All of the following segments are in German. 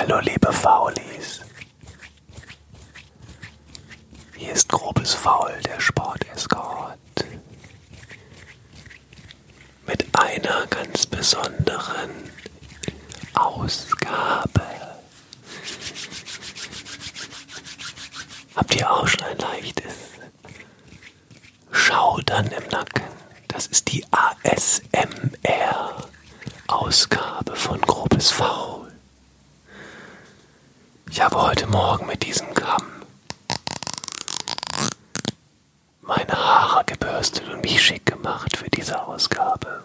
Hallo liebe Faulis. Hier ist grobes Faul, der Sportescort. Mit einer ganz besonderen Ausgabe. Habt ihr auch schon ein leichtes Schaudern im Nacken? Das ist die ASMR-Ausgabe von grobes Faul. Ich habe heute Morgen mit diesem Kamm meine Haare gebürstet und mich schick gemacht für diese Ausgabe.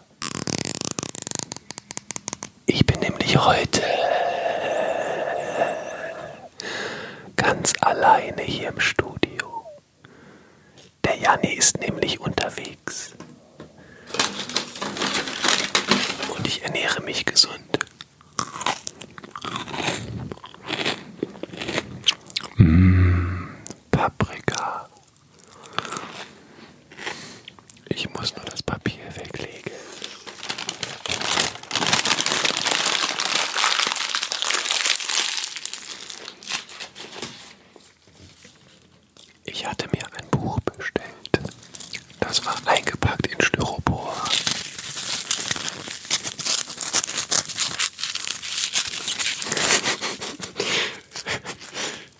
Ich bin nämlich heute ganz alleine hier im Studio. Der Janni ist nämlich unterwegs. Und ich ernähre mich gesund. Mmh, Paprika. Ich muss nur das Papier weglegen. Ich hatte mir ein Buch bestellt. Das war eingepackt in Styropor.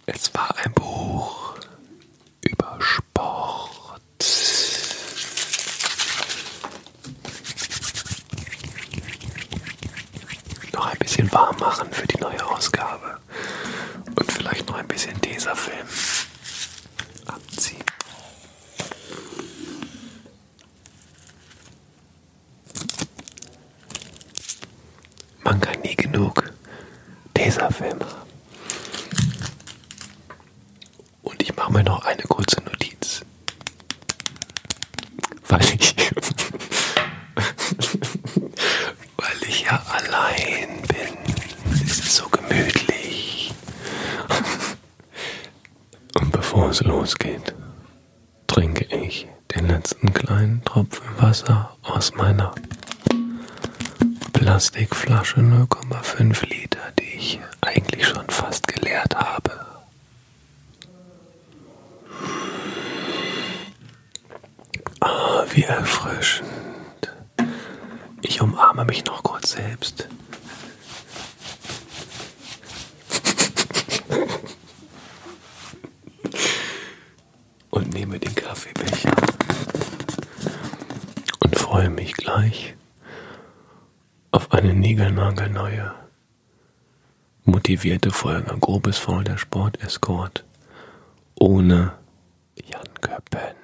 Es war ein Buch über Sport. Noch ein bisschen warm machen für die neue Ausgabe. Und vielleicht noch ein bisschen Tesafilm abziehen. Man kann nie genug Tesafilm haben. Und ich mache mir noch eine kurze Notiz. Weil ich, weil ich ja allein bin. Es ist so gemütlich. Und bevor es losgeht, trinke ich den letzten kleinen Tropfen Wasser aus meiner Plastikflasche 0,5 Liter, die ich eigentlich schon fast geleert habe. Ah, wie erfrischend. Ich umarme mich noch kurz selbst. Und nehme den Kaffeebecher. Und freue mich gleich auf eine niegelnagelneue, motivierte Folge Grobes Faul der Sport-Escort ohne Jan Köppen.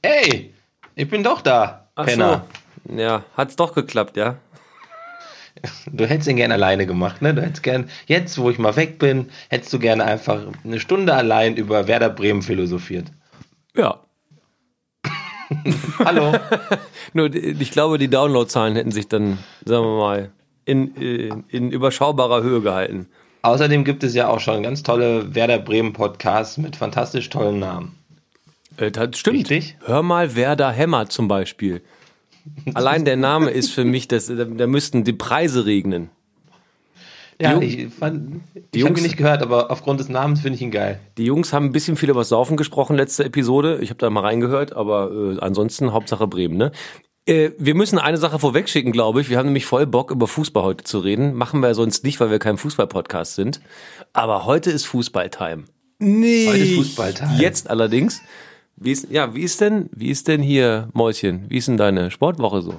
Ey, ich bin doch da, Ach Penner. so. Ja, hat's doch geklappt, ja? Du hättest ihn gerne alleine gemacht, ne? Du hättest gern, jetzt wo ich mal weg bin, hättest du gerne einfach eine Stunde allein über Werder Bremen philosophiert. Ja. Hallo. Nur, ich glaube, die Downloadzahlen hätten sich dann, sagen wir mal, in, in, in überschaubarer Höhe gehalten. Außerdem gibt es ja auch schon ganz tolle Werder Bremen Podcasts mit fantastisch tollen Namen. Äh, Das stimmt. Richtig? Hör mal, wer da hämmert zum Beispiel. Allein der Name ist für mich, das, da, da müssten die Preise regnen. Ja, Jung- ich, fand- die ich habe ihn Jungs- nicht gehört, aber aufgrund des Namens finde ich ihn geil. Die Jungs haben ein bisschen viel über Saufen gesprochen, letzte Episode. Ich habe da mal reingehört, aber äh, ansonsten Hauptsache Bremen, ne? Äh, wir müssen eine Sache vorwegschicken, glaube ich. Wir haben nämlich voll Bock, über Fußball heute zu reden. Machen wir sonst nicht, weil wir kein Fußball-Podcast sind. Aber heute ist Fußball-Time. Nee. Heute ist Fußball-Time. Jetzt allerdings. Wie ist, ja, wie ist denn, wie ist denn hier, Mäuschen? Wie ist denn deine Sportwoche so?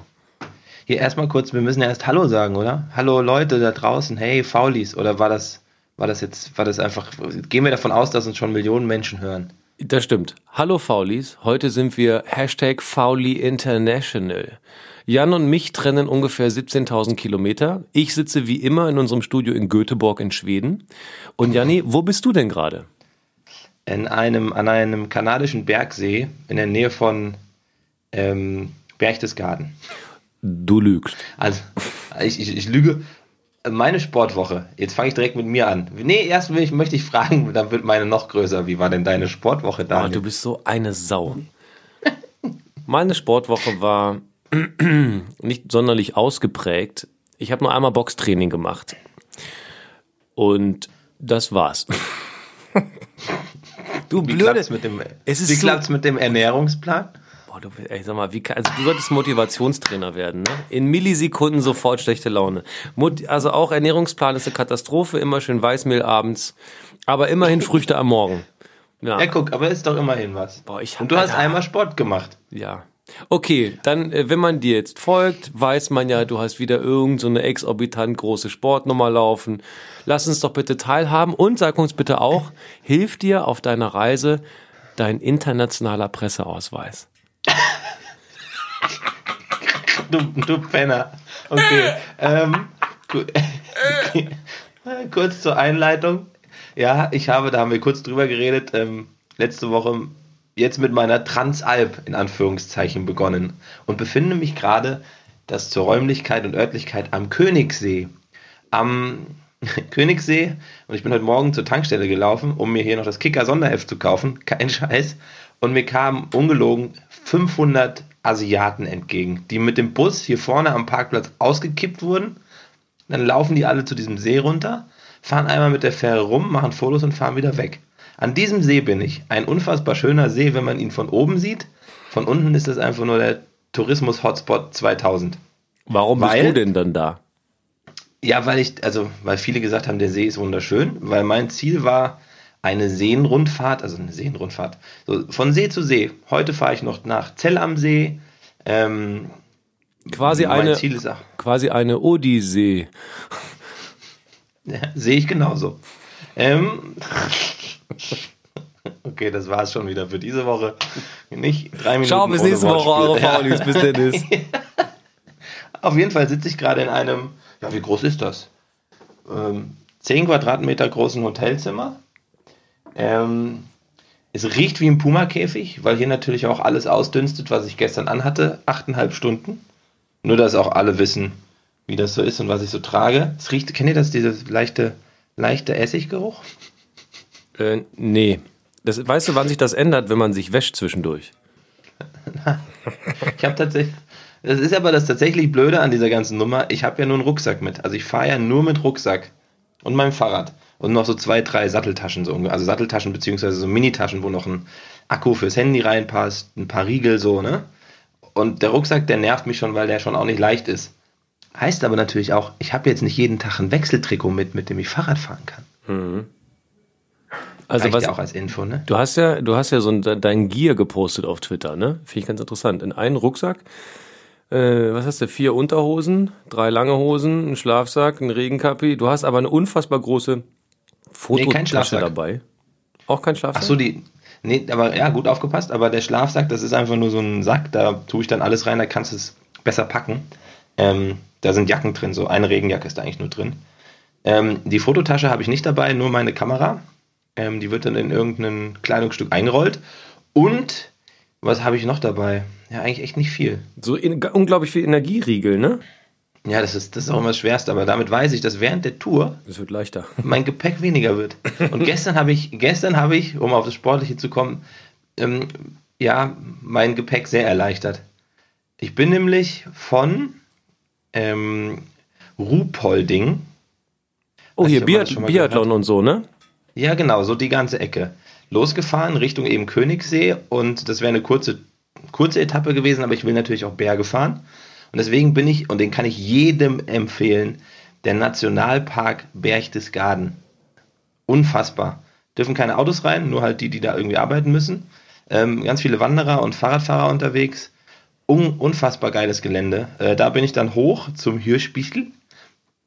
Hier erstmal kurz, wir müssen ja erst Hallo sagen, oder? Hallo Leute da draußen, hey Faulis, oder war das, war das jetzt, war das einfach, gehen wir davon aus, dass uns schon Millionen Menschen hören? Das stimmt. Hallo Faulis, heute sind wir Hashtag Fauli International. Jan und mich trennen ungefähr 17.000 Kilometer. Ich sitze wie immer in unserem Studio in Göteborg in Schweden. Und Janni, wo bist du denn gerade? In einem, an einem kanadischen Bergsee in der Nähe von ähm, Berchtesgaden. Du lügst. Also, ich, ich, ich lüge. Meine Sportwoche, jetzt fange ich direkt mit mir an. Nee, erst will ich, möchte ich fragen, dann wird meine noch größer. Wie war denn deine Sportwoche, Oh, Daniel? du bist so eine Sau. Meine Sportwoche war nicht sonderlich ausgeprägt. Ich habe nur einmal Boxtraining gemacht. Und das war's. du Wie blöde. klappt's mit dem, Es ist wie so- klappt's mit dem Ernährungsplan? Boah, du, ey, sag mal, wie also du solltest Motivationstrainer werden, ne? In Millisekunden sofort schlechte Laune. Mot, also auch Ernährungsplan ist eine Katastrophe, immer schön Weißmehl abends, aber immerhin Früchte am Morgen. Ja, Ja, guck, aber ist doch immerhin was. Boah, ich hab- Und du hast Alter. einmal Sport gemacht. ja. Okay, dann, äh, wenn man dir jetzt folgt, weiß man ja, du hast wieder irgend so eine exorbitant große Sportnummer laufen. Lass uns doch bitte teilhaben und sag uns bitte auch, hilft dir auf deiner Reise dein internationaler Presseausweis? Du, du Penner. Okay. ähm, gu- kurz zur Einleitung. Ja, ich habe, da haben wir kurz drüber geredet, ähm, letzte Woche jetzt mit meiner Transalp in Anführungszeichen begonnen und befinde mich gerade das zur Räumlichkeit und Örtlichkeit am Königssee. Am Königssee und ich bin heute Morgen zur Tankstelle gelaufen, um mir hier noch das Kicker Sonderheft zu kaufen, kein Scheiß. Und mir kamen ungelogen 500 Asiaten entgegen, die mit dem Bus hier vorne am Parkplatz ausgekippt wurden. Dann laufen die alle zu diesem See runter, fahren einmal mit der Fähre rum, machen Fotos und fahren wieder weg. An diesem See bin ich. Ein unfassbar schöner See, wenn man ihn von oben sieht. Von unten ist das einfach nur der Tourismus-Hotspot 2000. Warum bist Weil- du denn dann da? Ja, weil ich, also, weil viele gesagt haben, der See ist wunderschön, weil mein Ziel war eine Seenrundfahrt, also eine Seenrundfahrt, so von See zu See. Heute fahre ich noch nach Zell am See. Ähm, Quasi eine, ist quasi eine Odyssee. ja, sehe ich genauso. Ähm, okay, das war es schon wieder für diese Woche. Nicht drei Minuten. Ciao, bis nächste Woche, eure Wortspiel. Ja. Faulis. Bis Dennis. Auf jeden Fall sitze ich gerade in einem, ja, wie groß ist das? Ähm, 10 Quadratmeter großen Hotelzimmer. Ähm, es riecht wie ein Puma-Käfig, weil hier natürlich auch alles ausdünstet, was ich gestern anhatte. Achteinhalb Stunden. Nur, dass auch alle wissen, wie das so ist und was ich so trage. Es riecht, kennt ihr das, dieses leichte, leichte Essiggeruch? Äh, nee. Das, weißt du, wann sich das ändert, wenn man sich wäscht zwischendurch? Ich habe tatsächlich. Das ist aber das tatsächlich Blöde an dieser ganzen Nummer. Ich habe ja nur einen Rucksack mit. Also ich fahre ja nur mit Rucksack und meinem Fahrrad. Und noch so zwei, drei Satteltaschen, so ungefähr. Also Satteltaschen beziehungsweise so Minitaschen, wo noch ein Akku fürs Handy reinpasst, ein paar Riegel so, ne? Und der Rucksack, der nervt mich schon, weil der schon auch nicht leicht ist. Heißt aber natürlich auch, ich habe jetzt nicht jeden Tag ein Wechseltrikot mit, mit dem ich Fahrrad fahren kann. Also Reicht was, ja auch als Info, ne? du hast ja, du hast ja so ein, dein Gear gepostet auf Twitter, ne? Finde ich ganz interessant. In einen Rucksack, äh, was hast du? Vier Unterhosen, drei lange Hosen, ein Schlafsack, ein Regenkappi. Du hast aber eine unfassbar große Fototasche Schlafsack. dabei. Auch kein Schlafsack? Ach so, die. Nee, aber ja, gut aufgepasst. Aber der Schlafsack, das ist einfach nur so ein Sack, da tue ich dann alles rein, da kannst du es besser packen. Ähm, da sind Jacken drin, so eine Regenjacke ist da eigentlich nur drin. Ähm, die Fototasche habe ich nicht dabei, nur meine Kamera. Ähm, die wird dann in irgendein Kleidungsstück eingerollt. Und was habe ich noch dabei? Ja, eigentlich echt nicht viel. So in, unglaublich viel Energieriegel, ne? Ja, das ist, das ist auch immer das Schwerste, aber damit weiß ich, dass während der Tour Das wird leichter. mein Gepäck weniger wird. Und gestern habe ich, gestern habe ich, um auf das Sportliche zu kommen, ähm, ja, mein Gepäck sehr erleichtert. Ich bin nämlich von ähm, Ruhpolding, Oh, hier Biath Biathlon und so, ne? ja genau, so die ganze Ecke, losgefahren Richtung eben Königssee und das wäre eine kurze, kurze Etappe gewesen, aber ich will natürlich auch Berge fahren. Und deswegen bin ich, und den kann ich jedem empfehlen, der Nationalpark Berchtesgaden. Unfassbar. Dürfen keine Autos rein, nur halt die, die da irgendwie arbeiten müssen. Ähm, ganz viele Wanderer und Fahrradfahrer unterwegs. Un unfassbar geiles Gelände. Äh, da bin ich dann hoch zum Hirschbichel.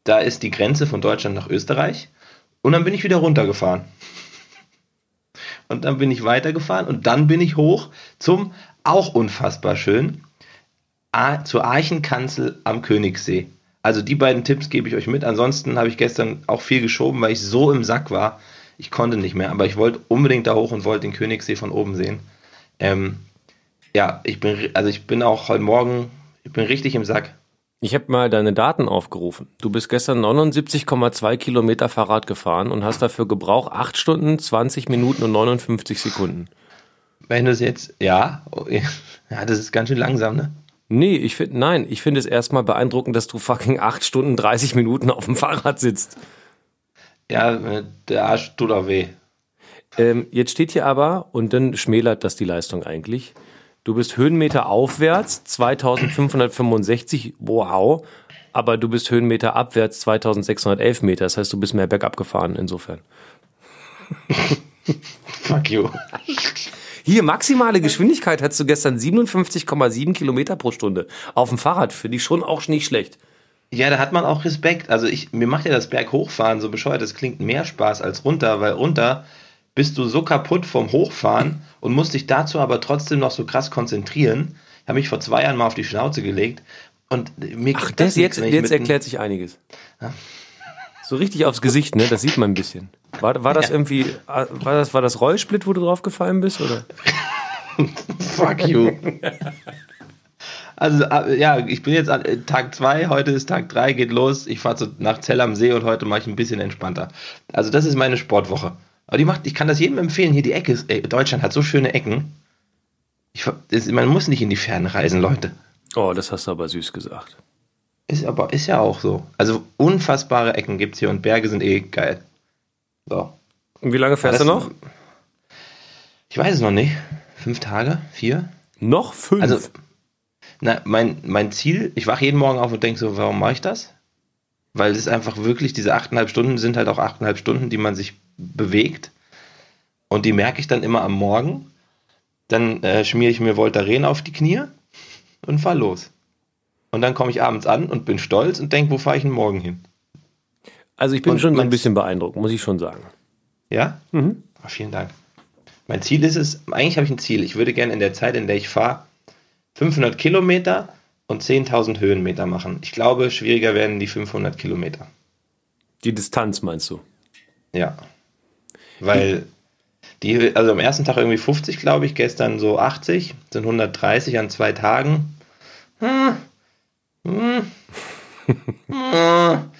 Da ist die Grenze von Deutschland nach Österreich. Und dann bin ich wieder runtergefahren. Und dann bin ich weitergefahren und dann bin ich hoch zum auch unfassbar schön zur Archenkanzel am Königssee. Also die beiden Tipps gebe ich euch mit. Ansonsten habe ich gestern auch viel geschoben, weil ich so im Sack war. Ich konnte nicht mehr, aber ich wollte unbedingt da hoch und wollte den Königssee von oben sehen. Ähm, ja, ich bin, also ich bin auch heute Morgen, ich bin richtig im Sack. Ich habe mal deine Daten aufgerufen. Du bist gestern 79,2 Kilometer Fahrrad gefahren und hast dafür gebraucht 8 Stunden, 20 Minuten und 59 Sekunden. Wenn du es jetzt, ja, oh, ja, das ist ganz schön langsam, ne? Nee, ich finde, nein, ich finde es erstmal beeindruckend, dass du fucking 8 Stunden 30 Minuten auf dem Fahrrad sitzt. Ja, äh, der Arsch tut auch weh. Ähm, jetzt steht hier aber, und dann schmälert das die Leistung eigentlich. Du bist Höhenmeter aufwärts, 2565, wow. Aber du bist Höhenmeter abwärts, 2611 Meter. Das heißt, du bist mehr bergab gefahren, insofern. Fuck you. Hier, maximale Geschwindigkeit hattest du gestern 57,7 Kilometer pro Stunde. Auf dem Fahrrad, finde ich schon auch nicht schlecht. Ja, da hat man auch Respekt. Also ich, mir macht ja das Berghochfahren so bescheuert. Das klingt mehr Spaß als runter, weil runter bist du so kaputt vom Hochfahren und musst dich dazu aber trotzdem noch so krass konzentrieren. Ich habe mich vor zwei Jahren mal auf die Schnauze gelegt und mir Ach, gibt das, jetzt, jetzt erklärt sich einiges. So richtig aufs Gesicht, ne? Das sieht man ein bisschen. War, war das irgendwie, äh, war das, war das Rollsplit, wo du drauf gefallen bist, oder? Fuck you. Also, äh, ja, ich bin jetzt an äh, Tag 2, heute ist Tag 3, geht los. Ich fahre nach Zell am See und heute mache ich ein bisschen entspannter. Also, das ist meine Sportwoche. Aber die macht, ich kann das jedem empfehlen. Hier die Ecke ist, ey, Deutschland hat so schöne Ecken. Ich, das, man muss nicht in die Fernen reisen, Leute. Oh, das hast du aber süß gesagt. Ist aber, ist ja auch so. Also, unfassbare Ecken gibt's hier und Berge sind eh geil. So. Und wie lange fährst du noch? Ich weiß es noch nicht. Fünf Tage? Vier? Noch fünf. Also, na, mein, mein Ziel, ich wache jeden Morgen auf und denke so, warum mache ich das? Weil es einfach wirklich, diese achteinhalb Stunden sind halt auch achteinhalb Stunden, die man sich bewegt. Und die merke ich dann immer am Morgen. Dann äh, schmiere ich mir Voltaren auf die Knie und fahr los. Und dann komme ich abends an und bin stolz und denke, wo fahre ich denn morgen hin? also ich bin und schon so ein bisschen beeindruckt, muss ich schon sagen. Ja? Ah, vielen Dank. Mein Ziel ist es, eigentlich habe ich ein Ziel. Ich würde gerne in der Zeit, in der ich fahre, 500 Kilometer und 10.000 Höhenmeter machen. Ich glaube, schwieriger werden die 500 Kilometer. Die Distanz meinst du? Ja. Weil die, also am ersten Tag irgendwie 50, glaube ich, gestern so 80, sind 130 an zwei Tagen. Hm. Hm. Hm.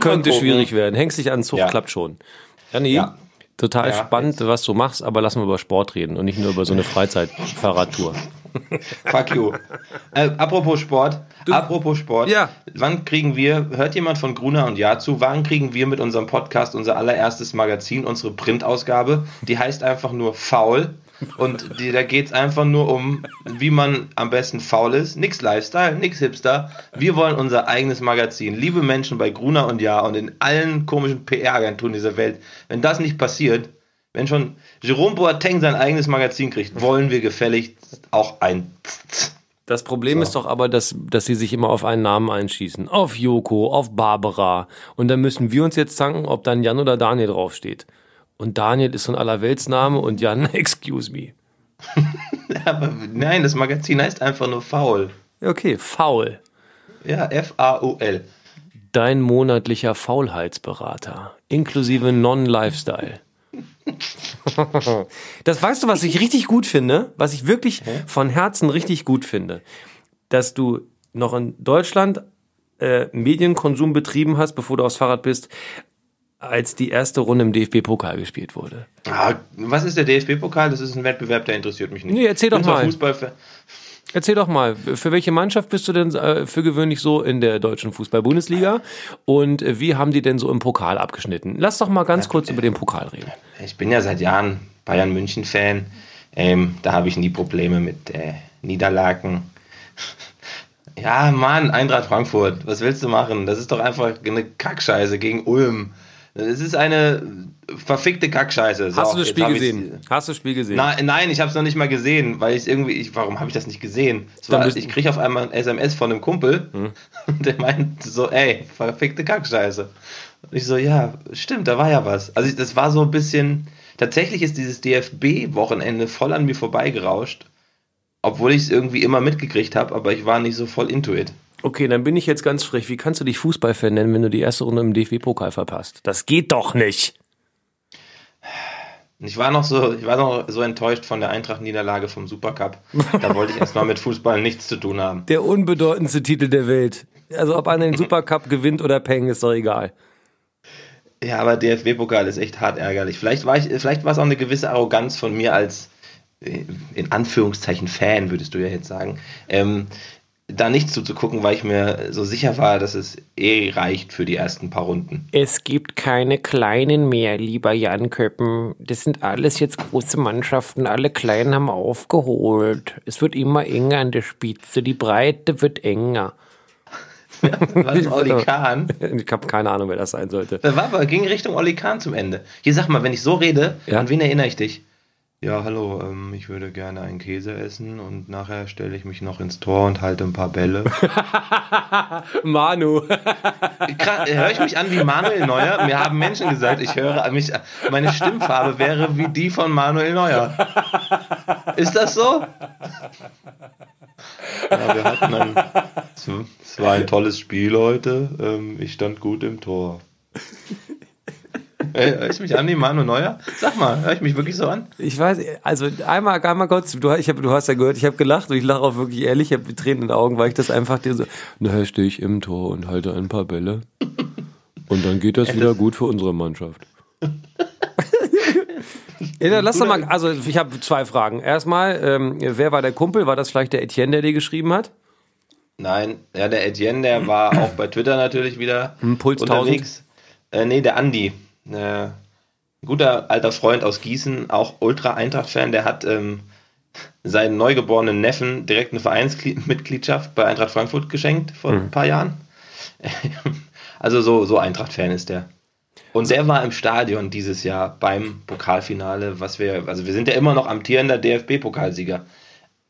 Könnte schwierig werden. Hängst dich an den Zug, Ja. klappt schon. Janni, Ja. total Ja, spannend, was du machst, aber lass mal über Sport reden und nicht nur über so eine Freizeitfahrradtour. Fuck you. Äh, apropos Sport, apropos Sport. Ja. Wann kriegen wir, hört jemand von Gruner und Ja zu, wann kriegen wir mit unserem Podcast unser allererstes Magazin, unsere Printausgabe? Die heißt einfach nur Faul. Und die, da geht es einfach nur um, wie man am besten faul ist. Nix Lifestyle, nix Hipster. Wir wollen unser eigenes Magazin. Liebe Menschen bei Gruner und Ja und in allen komischen PR-Agenturen dieser Welt. Wenn das nicht passiert, wenn schon Jerome Boateng sein eigenes Magazin kriegt, wollen wir gefälligst auch ein. Das Problem ist doch aber, dass, dass sie sich immer auf einen Namen einschießen. Auf Joko, auf Barbara. Und dann müssen wir uns jetzt zanken, ob dann Jan oder Daniel draufsteht. Und Daniel ist so ein Allerweltsname und Jan, excuse me. Aber nein, das Magazin heißt einfach nur faul. Okay, faul. Ja, F-A-U-L. Dein monatlicher Faulheitsberater. Inklusive Non-Lifestyle. Das weißt du, was ich richtig gut finde? Was ich wirklich von Herzen richtig gut finde? Dass du noch in Deutschland äh, Medienkonsum betrieben hast, bevor du aufs Fahrrad bist, als die erste Runde im DFB-Pokal gespielt wurde. Ah, was ist der DFB-Pokal? Das ist ein Wettbewerb, der interessiert mich nicht. Nee, erzähl doch mal. Fußballfan. Erzähl doch mal, für welche Mannschaft bist du denn äh, für gewöhnlich so in der deutschen Fußball-Bundesliga? Und äh, wie haben die denn so im Pokal abgeschnitten? Lass doch mal ganz kurz über den Pokal reden. Ich bin ja seit Jahren Bayern München-Fan. Ähm, da habe ich nie Probleme mit äh, Niederlagen. ja, Mann, Eintracht Frankfurt. Was willst du machen? Das ist doch einfach eine Kackscheiße gegen Ulm. Es ist eine verfickte Kackscheiße. So, Hast du das Spiel gesehen? Hast du das Spiel gesehen? Nein, nein, ich habe es noch nicht mal gesehen, weil ich irgendwie, ich, warum habe ich das nicht gesehen? War, ich kriege auf einmal ein SMS von einem Kumpel und der meint so, ey, verfickte Kackscheiße. Und ich so, ja, stimmt, da war ja was. Also ich, das war so ein bisschen, tatsächlich ist dieses DFB-Wochenende voll an mir vorbeigerauscht, obwohl ich es irgendwie immer mitgekriegt habe, aber ich war nicht so voll into it. Okay, dann bin ich jetzt ganz frech. Wie kannst du dich Fußballfan nennen, wenn du die erste Runde im DFB-Pokal verpasst? Das geht doch nicht. Ich war noch so, ich war noch so enttäuscht von der Eintracht-Niederlage vom Supercup. Da wollte ich erstmal mit Fußball nichts zu tun haben. Der unbedeutendste Titel der Welt. Also ob einer den Supercup gewinnt oder Peng, ist doch egal. Ja, aber DFB-Pokal ist echt hart ärgerlich. Vielleicht war, ich, vielleicht war es auch eine gewisse Arroganz von mir als, äh, in Anführungszeichen, Fan, würdest du ja jetzt sagen. Ähm, da nicht zuzugucken, weil ich mir so sicher war, dass es eh reicht für die ersten paar Runden. Es gibt keine kleinen mehr, lieber Jan Köppen. Das sind alles jetzt große Mannschaften. Alle Kleinen haben aufgeholt. Es wird immer enger an der Spitze. Die Breite wird enger. Was ist Olli Kahn? Ich habe keine Ahnung, wer das sein sollte. War aber ging Richtung Olli Kahn zum Ende. Hier sag mal, wenn ich so rede, Ja. an wen erinnere ich dich? Ja, hallo, ähm, ich würde gerne einen Käse essen und nachher stelle ich mich noch ins Tor und halte ein paar Bälle. Manu. Höre ich mich an wie Manuel Neuer? Mir haben Menschen gesagt, ich höre an mich, meine Stimmfarbe wäre wie die von Manuel Neuer. Ist das so? Ja, wir hatten ein, es war ein tolles Spiel heute. Ähm, ich stand gut im Tor. Hör ich mich an wie Manuel Neuer? Sag mal, höre ich mich wirklich so an? Ich weiß, also einmal, einmal kurz, du, ich hab, du hast ja gehört, ich habe gelacht und ich lache auch wirklich ehrlich, ich habe Tränen in den Augen, weil ich das einfach dir so, nachher stehe ich im Tor und halte ein paar Bälle und dann geht das wieder gut für unsere Mannschaft. Ja, lass doch mal, also ich habe zwei Fragen. Erstmal, ähm, wer war der Kumpel? War das vielleicht der Etienne, der dir geschrieben hat? Nein, ja, der Etienne, der war auch bei Twitter natürlich wieder Puls unterwegs. Äh, nee, der Andi. Äh, guter alter Freund aus Gießen, auch Ultra-Eintracht-Fan, der hat ähm, seinen neugeborenen Neffen direkt eine Vereinsmitgliedschaft bei Eintracht Frankfurt geschenkt vor ein paar Jahren. Also so, so Eintracht-Fan ist der. Und der war im Stadion dieses Jahr beim Pokalfinale, was wir, also wir sind ja immer noch amtierender DFB-Pokalsieger.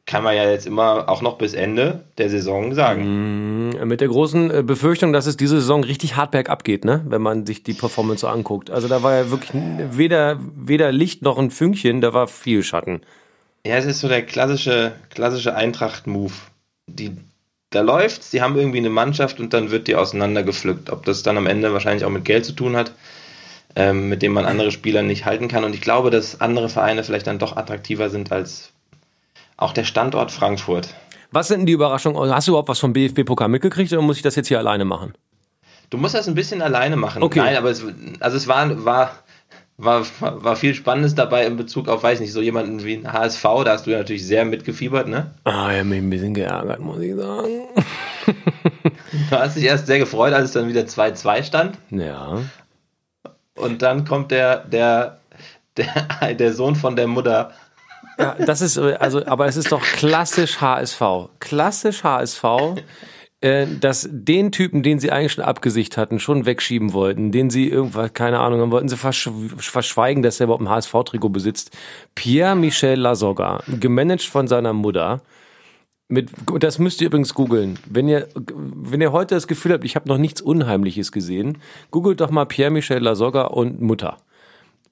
Kann man ja jetzt immer auch noch bis Ende der Saison sagen. Mit der großen äh, Befürchtung, dass es diese Saison richtig hart bergab geht, ne? wenn man sich die Performance so anguckt. Also da war ja wirklich weder, weder Licht noch ein Fünkchen, da war viel Schatten. Ja, es ist so der klassische, klassische Eintracht-Move. Die, da läuft's, die haben irgendwie eine Mannschaft und dann wird die auseinandergepflückt. Ob das dann am Ende wahrscheinlich auch mit Geld zu tun hat, ähm, mit dem man andere Spieler nicht halten kann. Und ich glaube, dass andere Vereine vielleicht dann doch attraktiver sind als auch der Standort Frankfurt. Was sind denn die Überraschungen? Hast du überhaupt was vom BFB-Pokal mitgekriegt oder muss ich das jetzt hier alleine machen? Du musst das ein bisschen alleine machen. Okay. Nein, aber es, also es war, war, war, war viel Spannendes dabei in Bezug auf, weiß nicht, so jemanden wie ein HSV, da hast du ja natürlich sehr mitgefiebert, ne? Ah, ich habe mich ein bisschen geärgert, muss ich sagen. Du hast dich erst sehr gefreut, als es dann wieder 2-2 stand. Ja. Und dann kommt der, der, der, der Sohn von der Mutter. Ja, das ist, äh, also, aber es ist doch klassisch HSV. Klassisch HSV, äh, dass den Typen, den sie eigentlich schon abgesicht hatten, schon wegschieben wollten, den sie irgendwas, keine Ahnung, dann wollten sie verschw verschweigen, dass er überhaupt ein HSV-Trikot besitzt. Pierre-Michel Lasogga, gemanagt von seiner Mutter. Mit, das müsst ihr übrigens googeln. Wenn ihr, wenn ihr heute das Gefühl habt, ich habe noch nichts Unheimliches gesehen, googelt doch mal Pierre-Michel Lasogga und Mutter.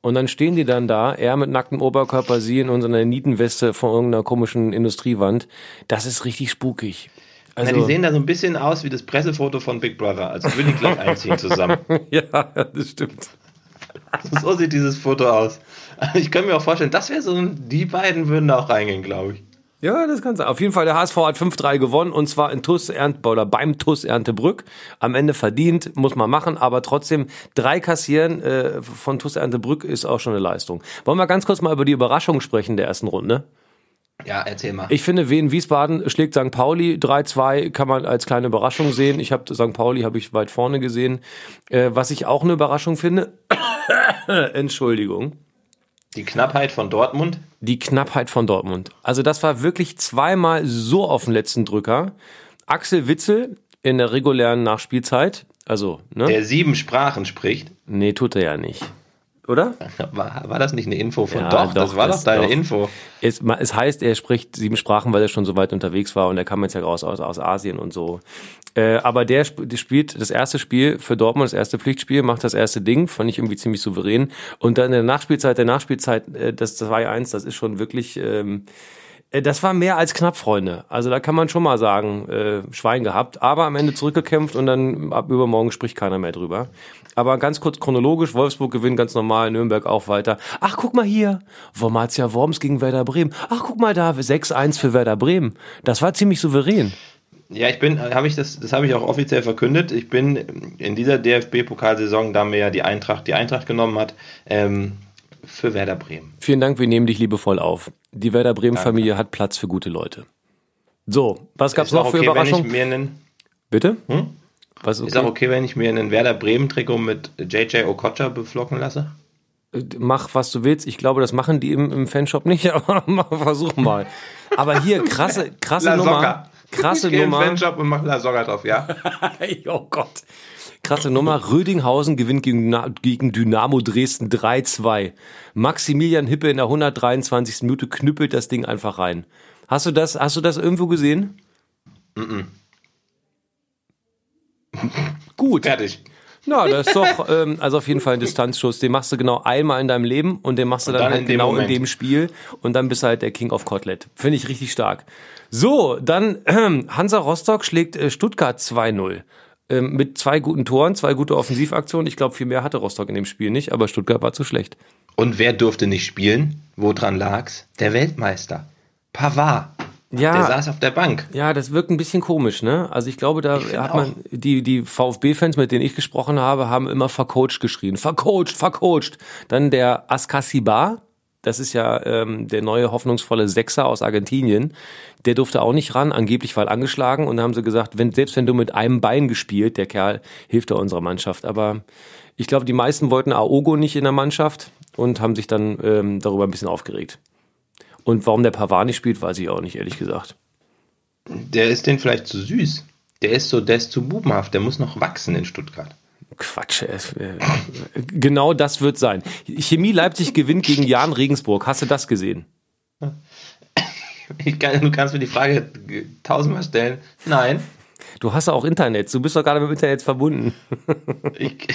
Und dann stehen die dann da, er mit nacktem Oberkörper, sie in unserer Nietenweste von irgendeiner komischen Industriewand. Das ist richtig spukig. Also, ja, die sehen da so ein bisschen aus wie das Pressefoto von Big Brother. Also würden die gleich einziehen zusammen. ja, das stimmt. So sieht dieses Foto aus. Ich kann mir auch vorstellen, das wäre so ein, die beiden würden da auch reingehen, glaube ich. Ja, das kann sein. Auf jeden Fall, der HSV hat 5-3 gewonnen und zwar in TUS Ernte, oder beim TUS Erntebrück. Am Ende verdient, muss man machen, aber trotzdem drei kassieren äh, von TUS Erntebrück ist auch schon eine Leistung. Wollen wir ganz kurz mal über die Überraschung sprechen der ersten Runde? Ja, erzähl mal. Ich finde, Wien Wiesbaden schlägt St. Pauli 3-2, kann man als kleine Überraschung sehen. Ich habe St. Pauli habe ich weit vorne gesehen. Äh, was ich auch eine Überraschung finde, Entschuldigung. Die Knappheit von Dortmund? Die Knappheit von Dortmund. Also das war wirklich zweimal so auf den letzten Drücker. Axel Witzel in der regulären Nachspielzeit, also, ne? Der sieben Sprachen spricht. Nee, tut er ja nicht. Oder? War, war das nicht eine Info von Ja, doch, doch, das war das- doch deine doch. Info. Es, es heißt, er spricht sieben Sprachen, weil er schon so weit unterwegs war und er kam jetzt ja raus aus, aus Asien und so. Äh, aber der, der spielt das erste Spiel für Dortmund, das erste Pflichtspiel, macht das erste Ding, fand ich irgendwie ziemlich souverän. Und dann in der Nachspielzeit, der Nachspielzeit, äh, das 2-1, das ist schon wirklich, ähm, äh, das war mehr als knapp, Freunde. Also da kann man schon mal sagen, äh, Schwein gehabt, aber am Ende zurückgekämpft und dann ab übermorgen spricht keiner mehr drüber. Aber ganz kurz chronologisch, Wolfsburg gewinnt ganz normal, Nürnberg auch weiter. Ach, guck mal hier, Wormatia Worms gegen Werder Bremen. Ach, guck mal da, 6-1 für Werder Bremen. Das war ziemlich souverän. Ja, ich bin, habe ich das, das habe ich auch offiziell verkündet. Ich bin in dieser DFB-Pokalsaison, da mir ja die Eintracht die Eintracht genommen hat, ähm, für Werder Bremen. Vielen Dank, wir nehmen dich liebevoll auf. Die Werder Bremen-Familie hat Platz für gute Leute. So, was gab's Ist auch noch für okay, ich Überraschungen? Bitte? Hm? Was ist auch okay, wenn ich mir einen Werder Bremen Trikot mit JJ Okocha beflocken lasse? Mach, was du willst. Ich glaube, das machen die im, im Fanshop nicht, aber versuch mal. Aber hier, krasse, krasse Nummer. Krasse ich Nummer. Fanshop und mache La Soga drauf, ja? oh Gott. Krasse Nummer. Rödinghausen gewinnt gegen, gegen Dynamo Dresden 3-2. Maximilian Hippe in der 123. Minute knüppelt das Ding einfach rein. Hast du das, hast du das irgendwo gesehen? Gut. Fertig. Na, das ist doch, ähm, also auf jeden Fall ein Distanzschuss. Den machst du genau einmal in deinem Leben und den machst du dann, dann halt in dem genau Moment. in dem Spiel und dann bist du halt der King of Kotlet. Finde ich richtig stark. So, dann ähm, Hansa Rostock schlägt äh, Stuttgart 2-0. Ähm, mit zwei guten Toren, zwei gute Offensivaktionen. Ich glaube, viel mehr hatte Rostock in dem Spiel nicht, aber Stuttgart war zu schlecht. Und wer durfte nicht spielen? Woran lag's? Der Weltmeister. Pavard. Ja. Der saß auf der Bank. Ja, das wirkt ein bisschen komisch, ne? Also ich glaube, da finde hat man die die VfB-Fans, mit denen ich gesprochen habe, haben immer vercoacht geschrien, vercoacht, vercoacht. Dann der Askasibar, das ist ja ähm, der neue hoffnungsvolle Sechser aus Argentinien, der durfte auch nicht ran, angeblich weil angeschlagen. Und da haben sie gesagt, wenn selbst wenn du mit einem Bein gespielt, der Kerl hilft er unserer Mannschaft. Aber ich glaube, die meisten wollten Aogo nicht in der Mannschaft und haben sich dann ähm, darüber ein bisschen aufgeregt. Und warum der Pavard nicht spielt, weiß ich auch nicht, ehrlich gesagt. Der ist den vielleicht zu süß. Der ist so, der ist zu bubenhaft. Der muss noch wachsen in Stuttgart. Quatsch. Es, äh, genau das wird sein. Chemie Leipzig gewinnt gegen Jan Regensburg. Hast du das gesehen? Kann, du kannst mir die Frage tausendmal stellen. Nein. Du hast ja auch Internet. Du bist doch gerade mit dem Internet verbunden. Ich,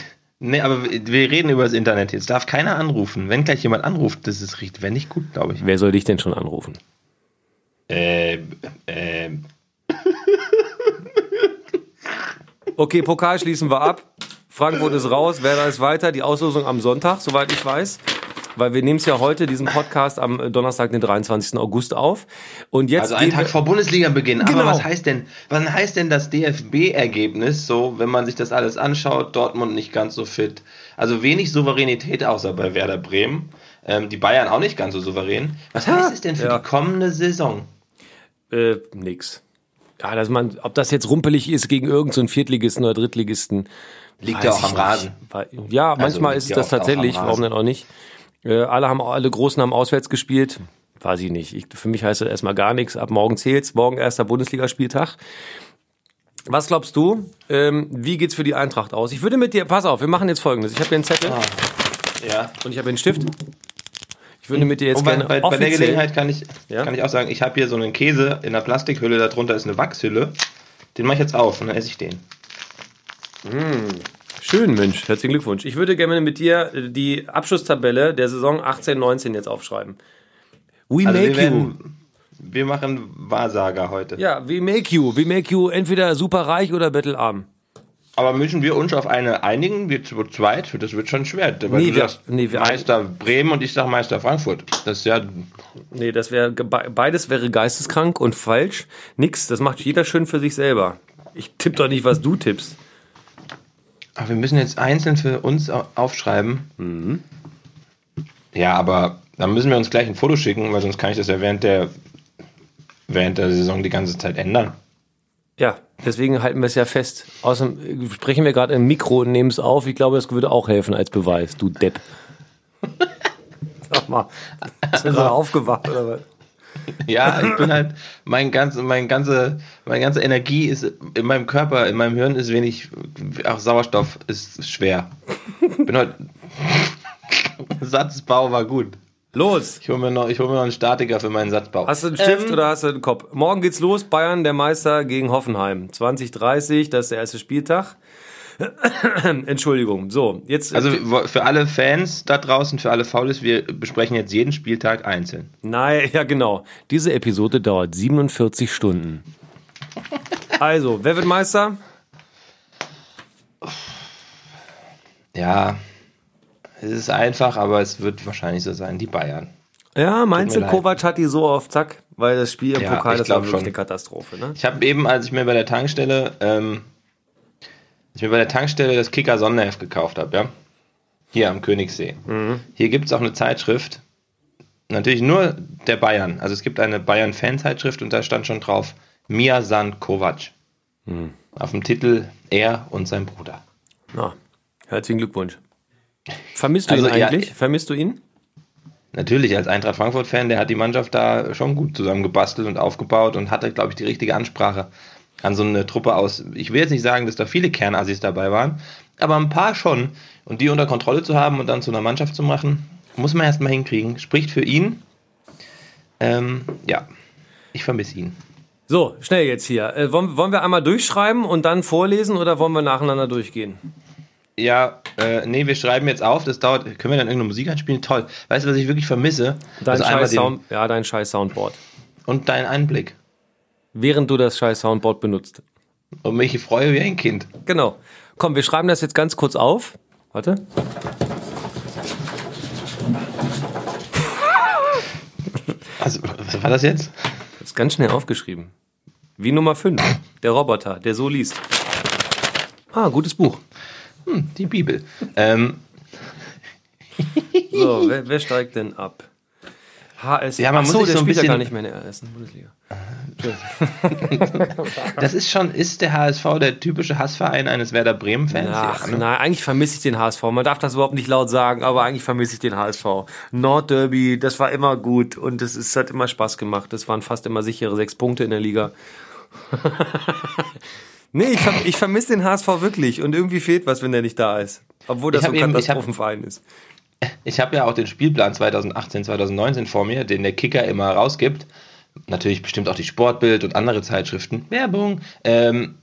nee, aber wir reden über das Internet. Jetzt darf keiner anrufen. Wenn gleich jemand anruft, das ist richtig, wäre nicht gut, glaube ich. Wer soll dich denn schon anrufen? Äh, äh, Okay, Pokal schließen wir ab. Frankfurt ist raus. Werder ist weiter. Die Auslosung am Sonntag, soweit ich weiß. Weil wir nehmen es ja heute, diesen Podcast, am Donnerstag, den 23. August auf. Und jetzt also einen Tag vor Bundesliga-Beginn. Genau. Aber was heißt denn, was heißt denn das DFB-Ergebnis so, wenn man sich das alles anschaut? Dortmund nicht ganz so fit. Also wenig Souveränität außer bei Werder Bremen. Ähm, die Bayern auch nicht ganz so souverän. Was heißt es denn für Ja. die kommende Saison? Äh, nix. Ja, dass man, ob das jetzt rumpelig ist gegen irgendeinen so Viertligisten oder Drittligisten. Liegt ja auch ich am. Rasen. Ja, manchmal liegt ist ja das auch- auch tatsächlich, warum denn auch nicht? Äh, alle haben, alle Großen haben auswärts gespielt. Weiß ich nicht. Ich, für mich heißt das erstmal gar nichts. Ab morgen zählt's. Morgen erster Bundesligaspieltag. Was glaubst du? Ähm, wie geht's für die Eintracht aus? Ich würde mit dir, pass auf, wir machen jetzt folgendes. Ich habe hier einen Zettel Ja. und ich habe hier einen Stift. Ich würde mit dir jetzt bei, gerne bei, bei der Gelegenheit kann ich, Ja? kann ich auch sagen, ich habe hier so einen Käse in einer Plastikhülle, darunter ist eine Wachshülle. Den mache ich jetzt auf und dann esse ich den. Schön, Mensch. Herzlichen Glückwunsch. Ich würde gerne mit dir äh, die Abschlusstabelle der Saison 18-19 jetzt aufschreiben. We Also make wir, you. werden, wir machen Wahrsager heute. Ja, we make you. We make you entweder super reich oder bettelarm. Aber müssen wir uns auf eine einigen, wir zu zweit? Das wird schon schwer. Weil Nee, du wir- sagst nee, wir- Meister Bremen und ich sag Meister Frankfurt. Das ist ja, Nee, das wäre beides wäre geisteskrank und falsch. Nix, das macht jeder schön für sich selber. Ich tipp doch nicht, was du tippst. Aber wir müssen jetzt einzeln für uns au- aufschreiben. Mhm. Ja, aber dann müssen wir uns gleich ein Foto schicken, weil sonst kann ich das ja während der, während der Saison die ganze Zeit ändern. Ja, deswegen halten wir es ja fest. Außerdem äh, sprechen wir gerade im Mikro und nehmen es auf. Ich glaube, das würde auch helfen als Beweis, du Depp. Sag mal, hast du gerade aufgewacht oder was? Ja, ich bin halt, mein ganze, mein ganze, meine ganze Energie ist in meinem Körper, in meinem Hirn ist wenig, auch Sauerstoff ist schwer. Bin heute, Satzbau war gut. Los! Ich hole mir, noch- ich hol mir noch einen Statiker für meinen Satzbau. Hast du einen Stift Ähm, oder hast du einen Kopf? Morgen geht's los, Bayern, der Meister gegen Hoffenheim. 2030, das ist der erste Spieltag. Entschuldigung. So, jetzt. Also wo- für alle Fans da draußen, für alle Faules, wir besprechen jetzt jeden Spieltag einzeln. Nein, ja genau. Diese Episode dauert 47 Stunden. Also, wer wird Meister? Ja, es ist einfach, aber es wird wahrscheinlich so sein, die Bayern. Ja, meinst du. Kovac hat die so auf Zack? Weil das Spiel im Ja, Pokal, das war wirklich schon. eine Katastrophe, ne? Ich habe eben, als ich mir bei der Tankstelle, ähm, ich mir bei der Tankstelle das Kicker Sonderheft gekauft habe, ja, hier am Königssee. Hier gibt es auch eine Zeitschrift, natürlich nur der Bayern. Also es gibt eine Bayern-Fan-Zeitschrift und da stand schon drauf, Miasan Kovac. Hm. Auf dem Titel Er und sein Bruder. Na, herzlichen Glückwunsch. Vermisst du Also, ihn ja, eigentlich? Vermisst du ihn? Natürlich, als Eintracht Frankfurt-Fan, der hat die Mannschaft da schon gut zusammengebastelt und aufgebaut und hatte, glaube ich, die richtige Ansprache an so eine Truppe aus. Ich will jetzt nicht sagen, dass da viele Kernassis dabei waren, aber ein paar schon. Und die unter Kontrolle zu haben und dann zu einer Mannschaft zu machen, muss man erstmal hinkriegen. Spricht für ihn. Ähm, ja, ich vermisse ihn. So, schnell jetzt hier. Äh, wollen, wollen wir einmal durchschreiben und dann vorlesen oder wollen wir nacheinander durchgehen? Ja, äh, nee, wir schreiben jetzt auf, das dauert. Können wir dann irgendeine Musik anspielen? Toll. Weißt du, was ich wirklich vermisse? Dein Also scheiß Sound, ja, dein scheiß Soundboard. Und dein Einblick. Während du das scheiß Soundboard benutzt. Und mich freue wie ein Kind. Genau. Komm, wir schreiben das jetzt ganz kurz auf. Warte. Also, was war das jetzt? Das ist ganz schnell aufgeschrieben. Wie Nummer 5. Der Roboter, der so liest. Ah, gutes Buch. Hm, die Bibel. Ähm, So, wer, wer steigt denn ab? HS. Ja, man Ach muss sich der so ein spielt ja bisschen- gar nicht mehr in der ersten Bundesliga. das ist schon, ist der HSV der typische Hassverein eines Werder Bremen-Fans? Ach, Ja, ne? nein, eigentlich vermisse ich den HSV. Man darf das überhaupt nicht laut sagen, aber eigentlich vermisse ich den HSV. Nordderby, das war immer gut und es ist- hat immer Spaß gemacht. Das waren fast immer sichere sechs Punkte in der Liga. nee, ich, ver ich vermisse den HSV wirklich und irgendwie fehlt was, wenn der nicht da ist. Obwohl das so ein Katastrophenverein ist. Ich habe ja auch den Spielplan 2018, 2019 vor mir, den der Kicker immer rausgibt. Natürlich bestimmt auch die Sportbild und andere Zeitschriften. Werbung. Ähm,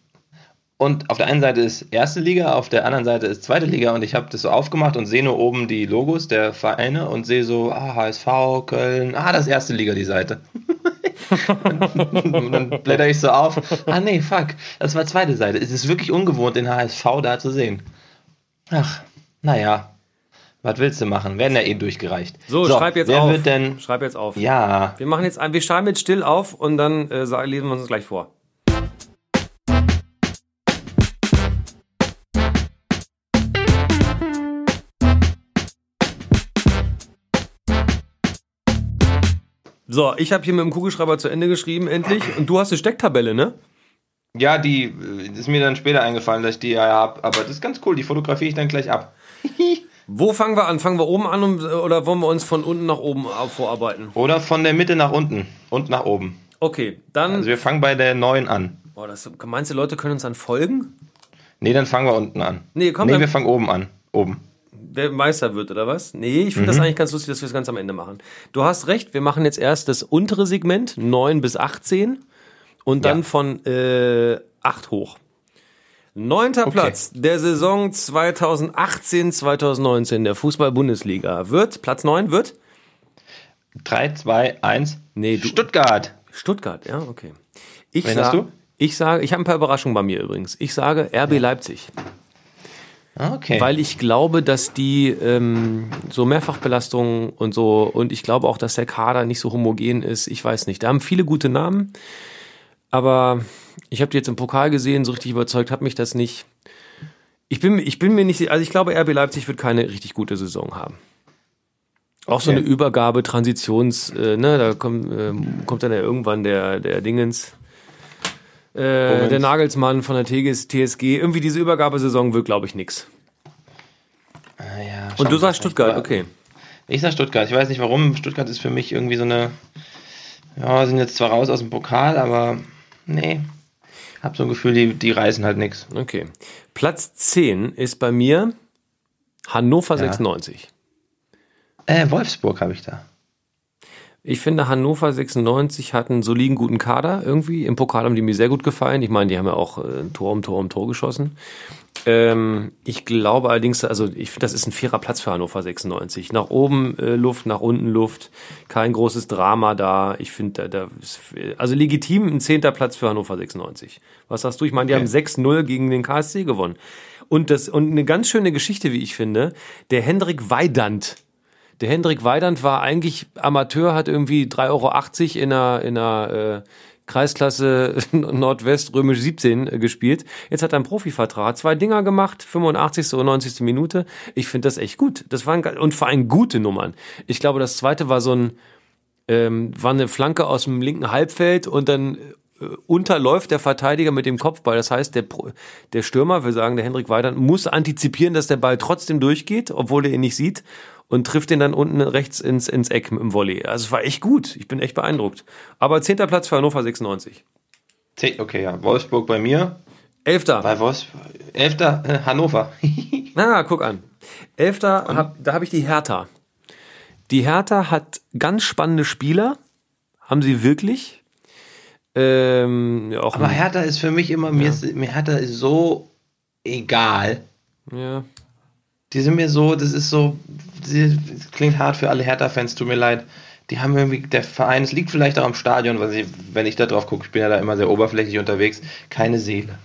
und auf der einen Seite ist erste Liga, auf der anderen Seite ist zweite Liga und ich habe das so aufgemacht und sehe nur oben die Logos der Vereine und sehe so, ah, HSV, Köln, ah, das ist erste Liga, die Seite. und dann blätter ich so auf, ah nee, fuck, das war zweite Seite. Es ist wirklich ungewohnt, den HSV da zu sehen. Ach, naja, was willst du machen? Werden ja eh durchgereicht. So, schreib jetzt wer auf. wird denn, Schreib jetzt auf. ja, Wir machen jetzt ein, wir schreiben jetzt still auf und dann äh, lesen wir uns gleich vor. So, ich habe hier mit dem Kugelschreiber zu Ende geschrieben, endlich. Und du hast eine Stecktabelle, ne? ja, die äh, ist mir dann später eingefallen, dass ich die ja habe, aber das ist ganz cool, die fotografiere ich dann gleich ab. Wo fangen wir an? Fangen wir oben an und, oder wollen wir uns von unten nach oben äh, vorarbeiten? Oder von der Mitte nach unten und nach oben. Okay, dann. Also wir fangen bei der neuen an. boah, das, meinst du, Leute können uns dann folgen? Nee, dann fangen wir unten an. Nee, komm, nee wir fangen oben an. Oben. wer Meister wird, oder was? Nee, ich finde das eigentlich ganz lustig, dass wir es ganz am Ende machen. Du hast recht, wir machen jetzt erst das untere Segment, 9 bis 18 und dann Ja. von äh, 8 hoch. Neunter Platz der Saison 2018-2019 der Fußball-Bundesliga wird, Platz 9 wird 3, 2, 1. Nee, du- Stuttgart. Stuttgart, ja, okay. Ich Wen sag- du? Ich sage, ich habe ein paar Überraschungen bei mir übrigens. Ich sage RB Leipzig. Ah, Okay. Weil ich glaube, dass die ähm, so Mehrfachbelastungen und so, und ich glaube auch, dass der Kader nicht so homogen ist. Ich weiß nicht. Da haben viele gute Namen, aber ich habe die jetzt im Pokal gesehen, so richtig überzeugt hat mich das nicht. Ich bin, ich bin mir nicht, also ich glaube, RB Leipzig wird keine richtig gute Saison haben. Auch so Okay. eine Übergabe, Transitions, äh, ne, da kommt, ähm, kommt dann ja irgendwann der, der Dingens, äh, der Nagelsmann von der TGS, TSG. Irgendwie diese Übergabesaison wird, glaube ich, nix. Ah, ja, Und du sagst Stuttgart, okay. Ich sag Stuttgart. Ich weiß nicht warum. Stuttgart ist für mich irgendwie so eine. Ja, sind jetzt zwar raus aus dem Pokal, aber nee. Hab so ein Gefühl, die, die reißen halt nichts. Okay. Platz 10 ist bei mir Hannover Ja. 96. Äh, Wolfsburg habe ich da. Ich finde, Hannover 96 hat einen soliden, guten Kader irgendwie. Im Pokal haben die mir sehr gut gefallen. Ich meine, die haben ja auch äh, Tor um Tor um Tor geschossen. Ähm, ich glaube allerdings, also ich finde, das ist ein fairer Platz für Hannover 96. Nach oben äh, Luft, nach unten Luft. Kein großes Drama da. Ich finde, da, da ist, also legitim ein zehnter Platz für Hannover 96. Was sagst du? Ich meine, die Okay. haben 6-0 gegen den KSC gewonnen. Und das, und eine ganz schöne Geschichte, wie ich finde, der Hendrik Weidand, der Hendrik Weidand war eigentlich Amateur, hat irgendwie 3,80 Euro in einer, in einer äh, Kreisklasse Nordwest römisch 17 äh, gespielt. Jetzt hat er einen Profivertrag, zwei Dinger gemacht, 85. und 90. Minute. Ich finde das echt gut. Das waren und vor allem gute Nummern. Ich glaube, das zweite war so ein ähm, war eine Flanke aus dem linken Halbfeld und dann äh, unterläuft der Verteidiger mit dem Kopfball. Das heißt, der, der Stürmer, wir sagen der Hendrik Weidand, muss antizipieren, dass der Ball trotzdem durchgeht, obwohl er ihn nicht sieht und trifft den dann unten rechts ins, ins Eck im Volley. Also es war echt gut. Ich bin echt beeindruckt. Aber zehnter Platz für Hannover 96. Okay, ja. Wolfsburg bei mir. Elfter. Bei Wolfsburg. Elfter, äh, Hannover. Na, guck an. Elfter, hab, da habe ich die Hertha. Die Hertha hat ganz spannende Spieler. Haben sie wirklich. Ähm, ja, auch Aber Hertha ist für mich immer, mir, ist, mir Hertha ist so egal. Ja. Die sind mir so, das ist so, das klingt hart für alle Hertha-Fans, tut mir leid. Die haben irgendwie, der Verein, es liegt vielleicht auch am Stadion, weil sie, wenn ich da drauf gucke, ich bin ja da immer sehr oberflächlich unterwegs, keine Seele.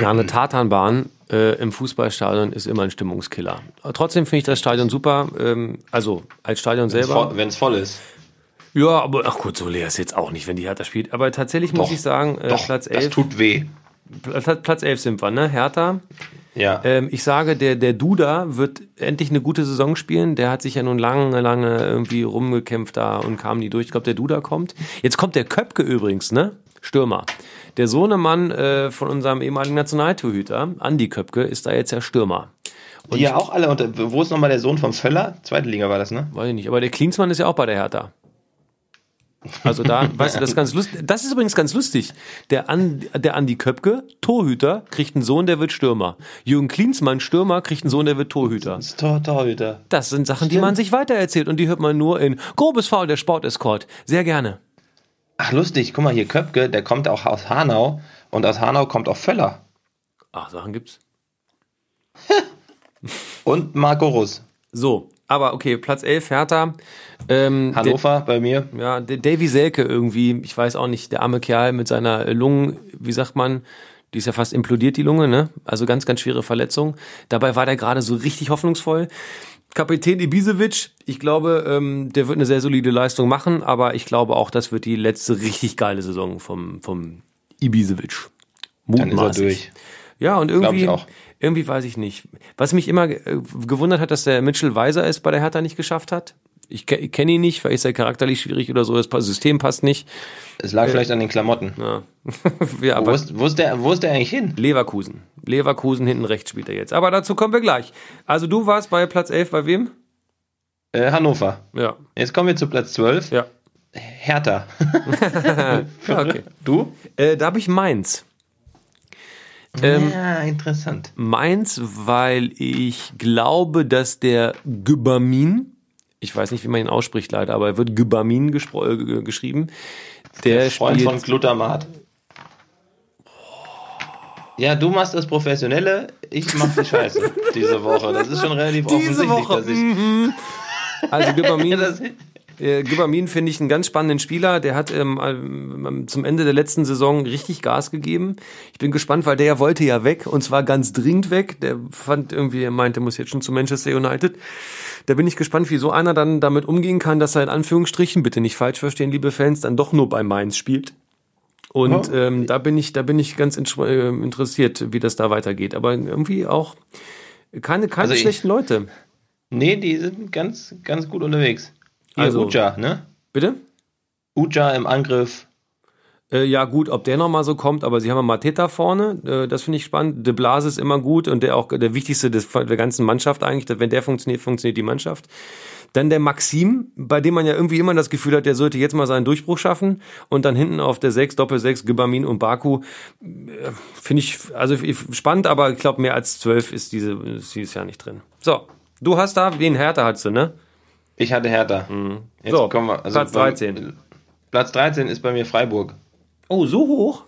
Ja, eine Tatanbahn äh, im Fußballstadion ist immer ein Stimmungskiller. Trotzdem finde ich das Stadion super. Ähm, also als Stadion selber. Wenn es voll ist. Ja, aber ach gut, so leer ist jetzt auch nicht, wenn die Hertha spielt. Aber tatsächlich muss Doch, ich sagen, äh, Doch, Platz das 11. tut weh. Platz, Platz 11 sind wir, ne? Hertha. Ja. Ähm, ich sage, der, der Duda wird endlich eine gute Saison spielen. Der hat sich ja nun lange, lange irgendwie rumgekämpft da und kam nie durch. Ich glaube, der Duda kommt. Jetzt kommt der Köpke übrigens, ne? Stürmer. Der Sohnemann äh, von unserem ehemaligen Nationaltorhüter, Andi Köpke, ist da jetzt ja Stürmer. die ja auch alle unter. Wo ist nochmal der Sohn vom Völler? Zweite Liga war das, ne? Weiß ich nicht. Aber der Klinsmann ist ja auch bei der Hertha. Also da, weißt du, das ist ganz lustig. Das ist übrigens ganz lustig. Der, An, der Andi Köpke, Torhüter, kriegt einen Sohn, der wird Stürmer. Jürgen Klinsmann, Stürmer, kriegt einen Sohn, der wird Torhüter. Das Tor Torhüter. Das sind Sachen, die man sich weitererzählt und die hört man nur in Grobes Foul, der Sportescort. Sehr gerne. Ach, lustig. Guck mal hier, Köpke, der kommt auch aus Hanau. Und aus Hanau kommt auch Völler. Ach, Sachen gibt's. Und Marco Russ. So, aber okay, Platz 11, Hertha. Ähm, Hannover bei mir. Ja, Davy Selke irgendwie, ich weiß auch nicht, der arme Kerl mit seiner Lungen, wie sagt man, die ist ja fast implodiert, die Lunge, ne? Also ganz, ganz schwere Verletzung. Dabei war der gerade so richtig hoffnungsvoll. Kapitän Ibisevic, ich glaube, ähm, der wird eine sehr solide Leistung machen, aber ich glaube auch, das wird die letzte richtig geile Saison vom, vom Ibisevic. Dann ist er durch. Ja, und irgendwie. Irgendwie weiß ich nicht. Was mich immer äh, gewundert hat, dass der Mitchell Weiser es bei der Hertha nicht geschafft hat. Ich, ke- ich kenne ihn nicht, vielleicht ist er charakterlich schwierig oder so, das System passt nicht. Es lag vielleicht an den Klamotten. Ja, ja Wo ist, wo, ist der, wo ist der eigentlich hin? Leverkusen. Leverkusen hinten rechts spielt er jetzt. Aber dazu kommen wir gleich. Also du warst bei Platz 11 bei wem? Äh, Hannover. Ja. Jetzt kommen wir zu Platz 12. Ja. Hertha. okay. Du? Äh, da habe ich Mainz. Ähm, ja, interessant. Mainz, weil ich glaube, dass der Gübamin, ich weiß nicht, wie man ihn ausspricht leider, aber er wird Gübamin äh, geschrieben. Der, Freund spielt, von Glutamat. Ja, du machst das Professionelle, ich mach die Scheiße diese Woche. Das ist schon relativ Diese offensichtlich, Woche, dass ich. also Gübamin, Ja, das, Äh, Gübamin finde ich einen ganz spannenden Spieler. Der hat ähm, ähm, zum Ende der letzten Saison richtig Gas gegeben. Ich bin gespannt, weil der ja wollte ja weg und zwar ganz dringend weg. Der fand irgendwie, er meinte, er muss jetzt schon zu Manchester United. Da bin ich gespannt, wie so einer dann damit umgehen kann, dass er in Anführungsstrichen, bitte nicht falsch verstehen, liebe Fans, dann doch nur bei Mainz spielt. Und Ja. ähm, da bin ich, da bin ich ganz äh, interessiert, wie das da weitergeht. Aber irgendwie auch keine, keine Also ich- schlechten Leute. nee, die sind ganz, ganz gut unterwegs. Also- Uja, ne? Bitte? Uja im Angriff. Äh, ja, gut, ob der nochmal so kommt, aber sie haben ja Mateta vorne, äh, das finde ich spannend. De Blase ist immer gut und der auch der wichtigste des, der ganzen Mannschaft eigentlich. Wenn der funktioniert, funktioniert die Mannschaft. Dann der Maxim, bei dem man ja irgendwie immer das Gefühl hat, der sollte jetzt mal seinen Durchbruch schaffen. Und dann hinten auf der 6, Doppel-6, Gibamin und Baku. Äh, Finde ich, also spannend, aber ich glaube, mehr als 12 ist diese, ist dieses Jahr nicht drin. So, du hast da, wen Hertha hattest du, ne? Ich hatte Hertha. Jetzt Mhm. So, kommen wir. Also Platz bei- 13. Platz 13 ist bei mir Freiburg. Oh, so hoch?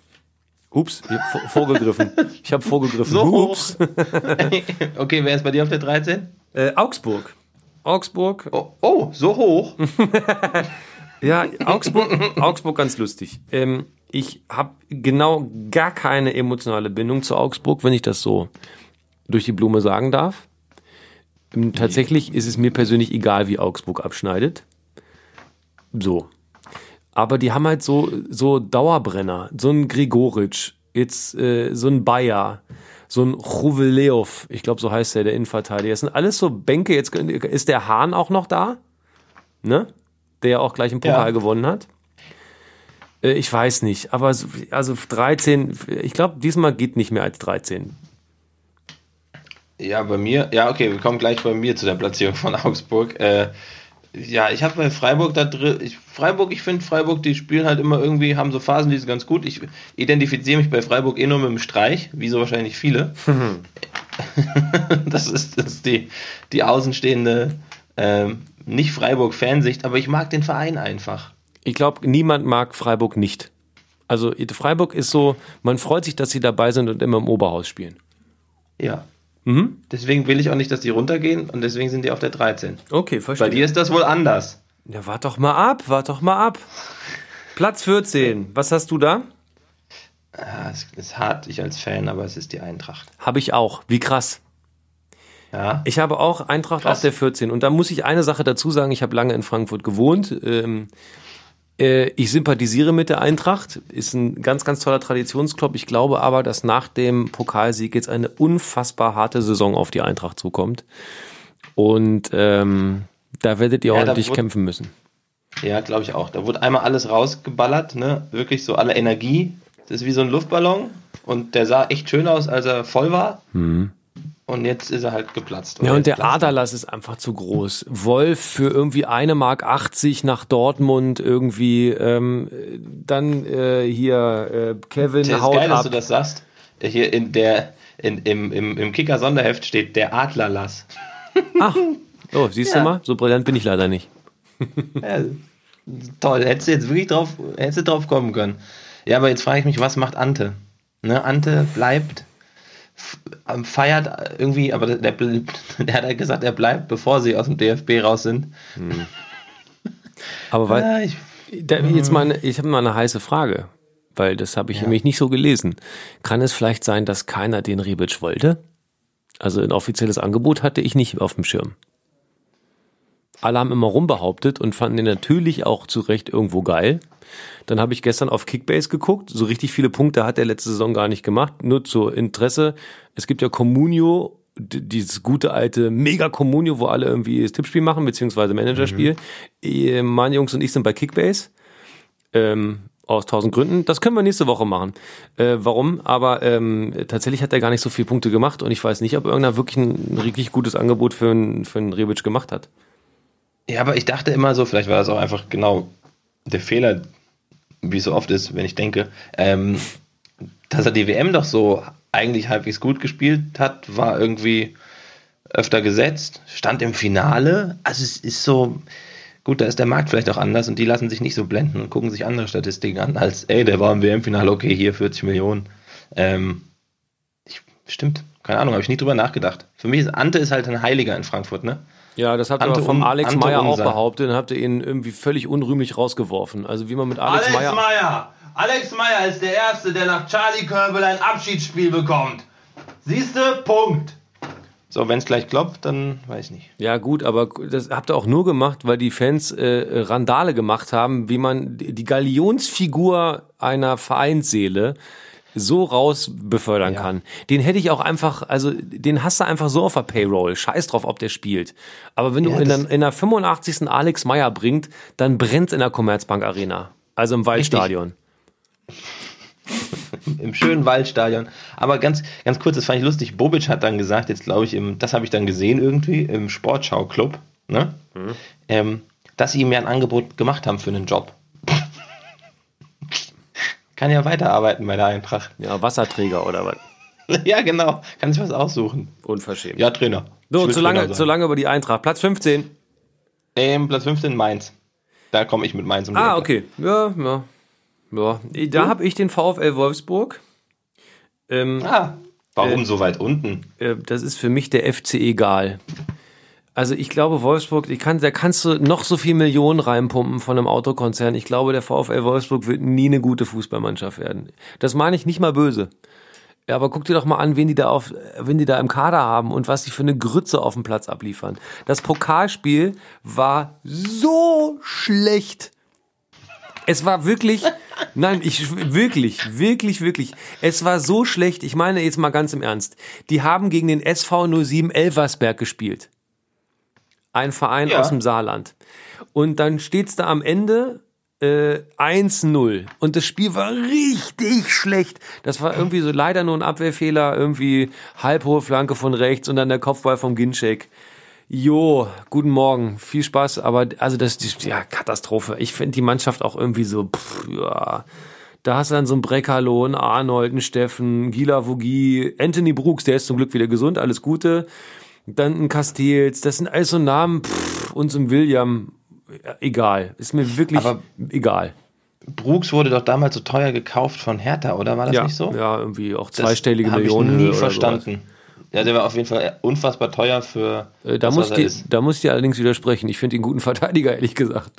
Ups, ich hab vor- vorgegriffen. Ich habe vorgegriffen. So hoch. Ups. okay, wer ist bei dir auf der 13? Äh, Augsburg. Augsburg. Oh, oh so hoch. Ja, Augsburg, Augsburg ganz lustig. Ähm, ich habe genau gar keine emotionale Bindung zu Augsburg, wenn ich das so durch die Blume sagen darf. Ähm, Tatsächlich ist es mir persönlich egal, wie Augsburg abschneidet. So. Aber die haben halt so, so Dauerbrenner. So ein Gregoritsch, jetzt äh, so ein Bayer, so ein Chuveleov, ich glaube, so heißt der, der Innenverteidiger. Das sind alles so Bänke. Jetzt ist der Hahn auch noch da, ne? Der ja auch gleich einen Pokal Ja. gewonnen hat. Äh, ich weiß nicht, aber so- also 13, ich glaube, diesmal geht nicht mehr als 13. Ja, bei mir, ja, okay, wir kommen gleich bei mir zu der Platzierung von Augsburg. Äh, ja, ich habe bei Freiburg da drin, ich, Freiburg, ich finde Freiburg, die spielen halt immer irgendwie, haben so Phasen, die sind ganz gut. Ich identifiziere mich bei Freiburg eh nur mit dem Streich, wie so wahrscheinlich viele. das ist, das ist die, die außenstehende, ähm, nicht Freiburg-Fansicht, aber ich mag den Verein einfach. Ich glaube, niemand mag Freiburg nicht. Also Freiburg ist so, man freut sich, dass sie dabei sind und immer im Oberhaus spielen. Ja. Deswegen will ich auch nicht, dass die runtergehen und deswegen sind die auf der 13. Okay, Bei verstehe. dir ist das wohl anders. Ja, wart doch mal ab, wart doch mal ab. Platz 14, was hast du da? Ja, es ist hart, ich als Fan, aber es ist die Eintracht. Habe ich auch. Wie krass. Ja. Ich habe auch Eintracht Krass. auf der 14. Und da muss ich eine Sache dazu sagen. Ich habe lange in Frankfurt gewohnt. Ähm, äh, ich sympathisiere mit der Eintracht. Ist ein ganz, ganz toller Traditionsclub. Ich glaube aber, dass nach dem Pokalsieg jetzt eine unfassbar harte Saison auf die Eintracht zukommt. Und ähm, da werdet ihr Ja, ordentlich wurde- kämpfen müssen. Ja, glaube ich auch. Da wurde einmal alles rausgeballert, ne? Wirklich so alle Energie. Das ist wie so ein Luftballon und der sah echt schön aus, als er voll war. Und jetzt ist er halt geplatzt. Ja, und der platzt er. Aderlass ist einfach zu groß. Wolf für irgendwie eine Mark 80 nach Dortmund irgendwie, ähm, dann äh, hier äh, Kevin Das ist haut geil, dass ab. du das sagst. Hier in der, in, im, im, im Kicker-Sonderheft steht der Adlerlass. Ach, oh, siehst Ja. du mal, so brillant bin ich leider nicht. Ja, toll, hättest du jetzt wirklich drauf, hättest du drauf kommen können. Ja, aber jetzt frage ich mich, was macht Ante? Ne, Ante bleibt, feiert irgendwie, aber der, der, hat ja gesagt, er bleibt, bevor sie aus dem DFB raus sind. Aber weil, Ja, ich, da, jetzt mal, eine- ich habe mal eine heiße Frage, weil das habe ich nämlich nicht so gelesen. Kann es vielleicht sein, dass keiner den Rebic wollte? Also ein offizielles Angebot hatte ich nicht auf dem Schirm. Alle haben immer rumbehauptet und fanden den natürlich auch zu Recht irgendwo geil. Dann habe ich gestern auf Kickbase geguckt. So richtig viele Punkte hat er letzte Saison gar nicht gemacht. Nur zur Interesse. Es gibt ja Communio, d- dieses gute alte Mega Communio, wo alle irgendwie das Tippspiel machen, beziehungsweise Managerspiel. Eh, Meine Jungs und ich sind bei Kickbase. Ähm, aus tausend Gründen. Das können wir nächste Woche machen. Äh, warum? Aber ähm, tatsächlich hat er gar nicht so viele Punkte gemacht und ich weiß nicht, ob irgendeiner wirklich ein richtig gutes Angebot für einen, für einen Rebic gemacht hat. ja, aber ich dachte immer so, vielleicht war das auch einfach genau der Fehler, wie so oft ist, wenn ich denke, ähm, dass er die WM doch so eigentlich halbwegs gut gespielt hat, war irgendwie öfter gesetzt, stand im Finale. Also es ist so, gut, da ist der Markt vielleicht auch anders und die lassen sich nicht so blenden und gucken sich andere Statistiken an, als, ey, der war im WM-Finale, okay, hier 40 Millionen. Ähm, ich, stimmt, keine Ahnung, habe ich nie drüber nachgedacht. Für mich ist Ante ist halt ein Heiliger in Frankfurt, ne? Ja, das habt ihr Ante aber vom Alex Ante Meyer auch behauptet, dann habt ihr ihn irgendwie völlig unrühmlich rausgeworfen. Also wie man mit Alex, Meyer... Meyer! Alex Meyer ist der Erste, der nach Charlie Körbel ein Abschiedsspiel bekommt. Siehste, Punkt. So, wenn es gleich klopft, dann weiß ich nicht. Ja gut, aber das habt ihr auch nur gemacht, weil die Fans äh, Randale gemacht haben, wie man die die Galionsfigur einer Vereinsseele so raus befördern Ja. kann. Den hätte ich auch einfach, also den hast du einfach so auf der Payroll. Scheiß drauf, ob der spielt. Aber wenn du Ja, in, das- der, in der 85. Alex Meyer bringt, dann brennt's in der Commerzbank Arena. Also im Waldstadion. Im schönen Waldstadion. Aber ganz, ganz kurz, das fand ich lustig. Bobic hat dann gesagt, jetzt glaube ich, im, das habe ich dann gesehen irgendwie, im Sportschau-Club, ne? Ähm, dass sie ihm ja ein Angebot gemacht haben für einen Job. Kann ja weiterarbeiten bei der Eintracht. Ja, Wasserträger oder was? ja, genau. Kann sich was aussuchen. Unverschämt. Ja, Trainer. so, zu lange, zu lange über die Eintracht. Platz 15. Ähm, Platz 15 Mainz. Da komme ich mit Mainz um die Ah, okay. Ja, ja. ja. Da habe ich den VfL Wolfsburg. Ähm, Ah, warum Äh, so weit unten? äh, das ist für mich der FC egal. Also ich glaube, Wolfsburg, ich kann, da kannst du noch so viel Millionen reinpumpen von einem Autokonzern. Ich glaube, der VfL Wolfsburg wird nie eine gute Fußballmannschaft werden. Das meine ich nicht mal böse. Ja, aber guck dir doch mal an, wen die da auf, wen die da im Kader haben und was die für eine Grütze auf dem Platz abliefern. Das Pokalspiel war so schlecht. Es war wirklich, nein, ich wirklich, wirklich, wirklich. Es war so schlecht. Ich meine jetzt mal ganz im Ernst. Die haben gegen den SV 07 Elversberg gespielt. Ein Verein Ja. aus dem Saarland. Und dann steht's da am Ende äh, 1-0. Und das Spiel war richtig schlecht. Das war irgendwie so leider nur ein Abwehrfehler, irgendwie halbhohe Flanke von rechts und dann der Kopfball vom Ginczek. Jo, guten Morgen, viel Spaß, aber also das ist ja Katastrophe. Ich finde die Mannschaft auch irgendwie so, pff, ja. Da hast du dann so einen Breckerlo, einen Arnold, einen Steffen, Gila Vogie, Anthony Brooks, der ist zum Glück wieder gesund, alles Gute. Dann ein Castells, das sind alles so Namen, pff, und so ein William, egal, ist mir wirklich Aber- egal. Brooks wurde doch damals so teuer gekauft von Hertha, oder war das ja, nicht so? ja, irgendwie auch Das zweistellige hab Millionen. Ich nie oder verstanden. Ja, der war auf jeden Fall unfassbar teuer für. Äh, da, das, muss die, da muss ich dir allerdings widersprechen. Ich finde ihn guten Verteidiger, ehrlich gesagt.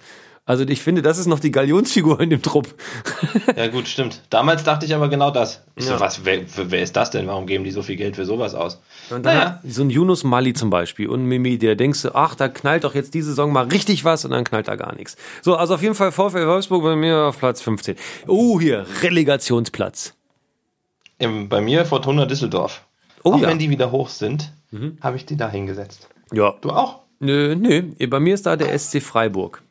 Also ich finde, das ist noch die Galionsfigur in dem Trupp. Ja, gut, stimmt. Damals dachte ich aber genau das. Ich Ja. so, was, wer, wer ist das denn? Warum geben die so viel Geld für sowas aus? Und dann Naja. so ein Yunus Mali zum Beispiel und Mimi, der denkst du, ach, da knallt doch jetzt diese Saison mal richtig was und dann knallt da gar nichts. So, also auf jeden Fall VfL Wolfsburg bei mir auf Platz 15. Oh, hier, Relegationsplatz. Im, bei mir Fortuna Düsseldorf. Oh auch ja. Mhm. wenn die wieder hoch sind, habe ich die da hingesetzt. Ja. Du auch? Nö, nö, bei mir ist da der SC Freiburg.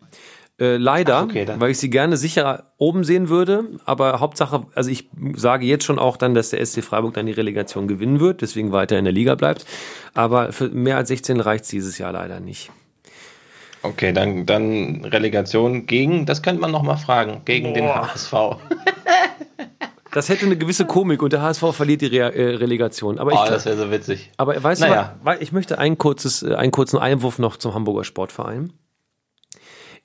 Äh, leider, Ach, okay, weil ich sie gerne sicher oben sehen würde, aber Hauptsache, also ich sage jetzt schon auch dann, dass der SC Freiburg dann die Relegation gewinnen wird, deswegen weiter in der Liga bleibt. Aber für mehr als 16 reicht dieses Jahr leider nicht. Okay, dann, dann Relegation gegen, das könnte man noch mal fragen, gegen den Boah. HSV. Das hätte eine gewisse Komik und der HSV verliert die Re äh, Relegation. Aber ich, Oh, das wäre so witzig. aber weißt Naja. du, ich möchte ein kurzes, äh, einen kurzen Einwurf noch zum Hamburger Sportverein.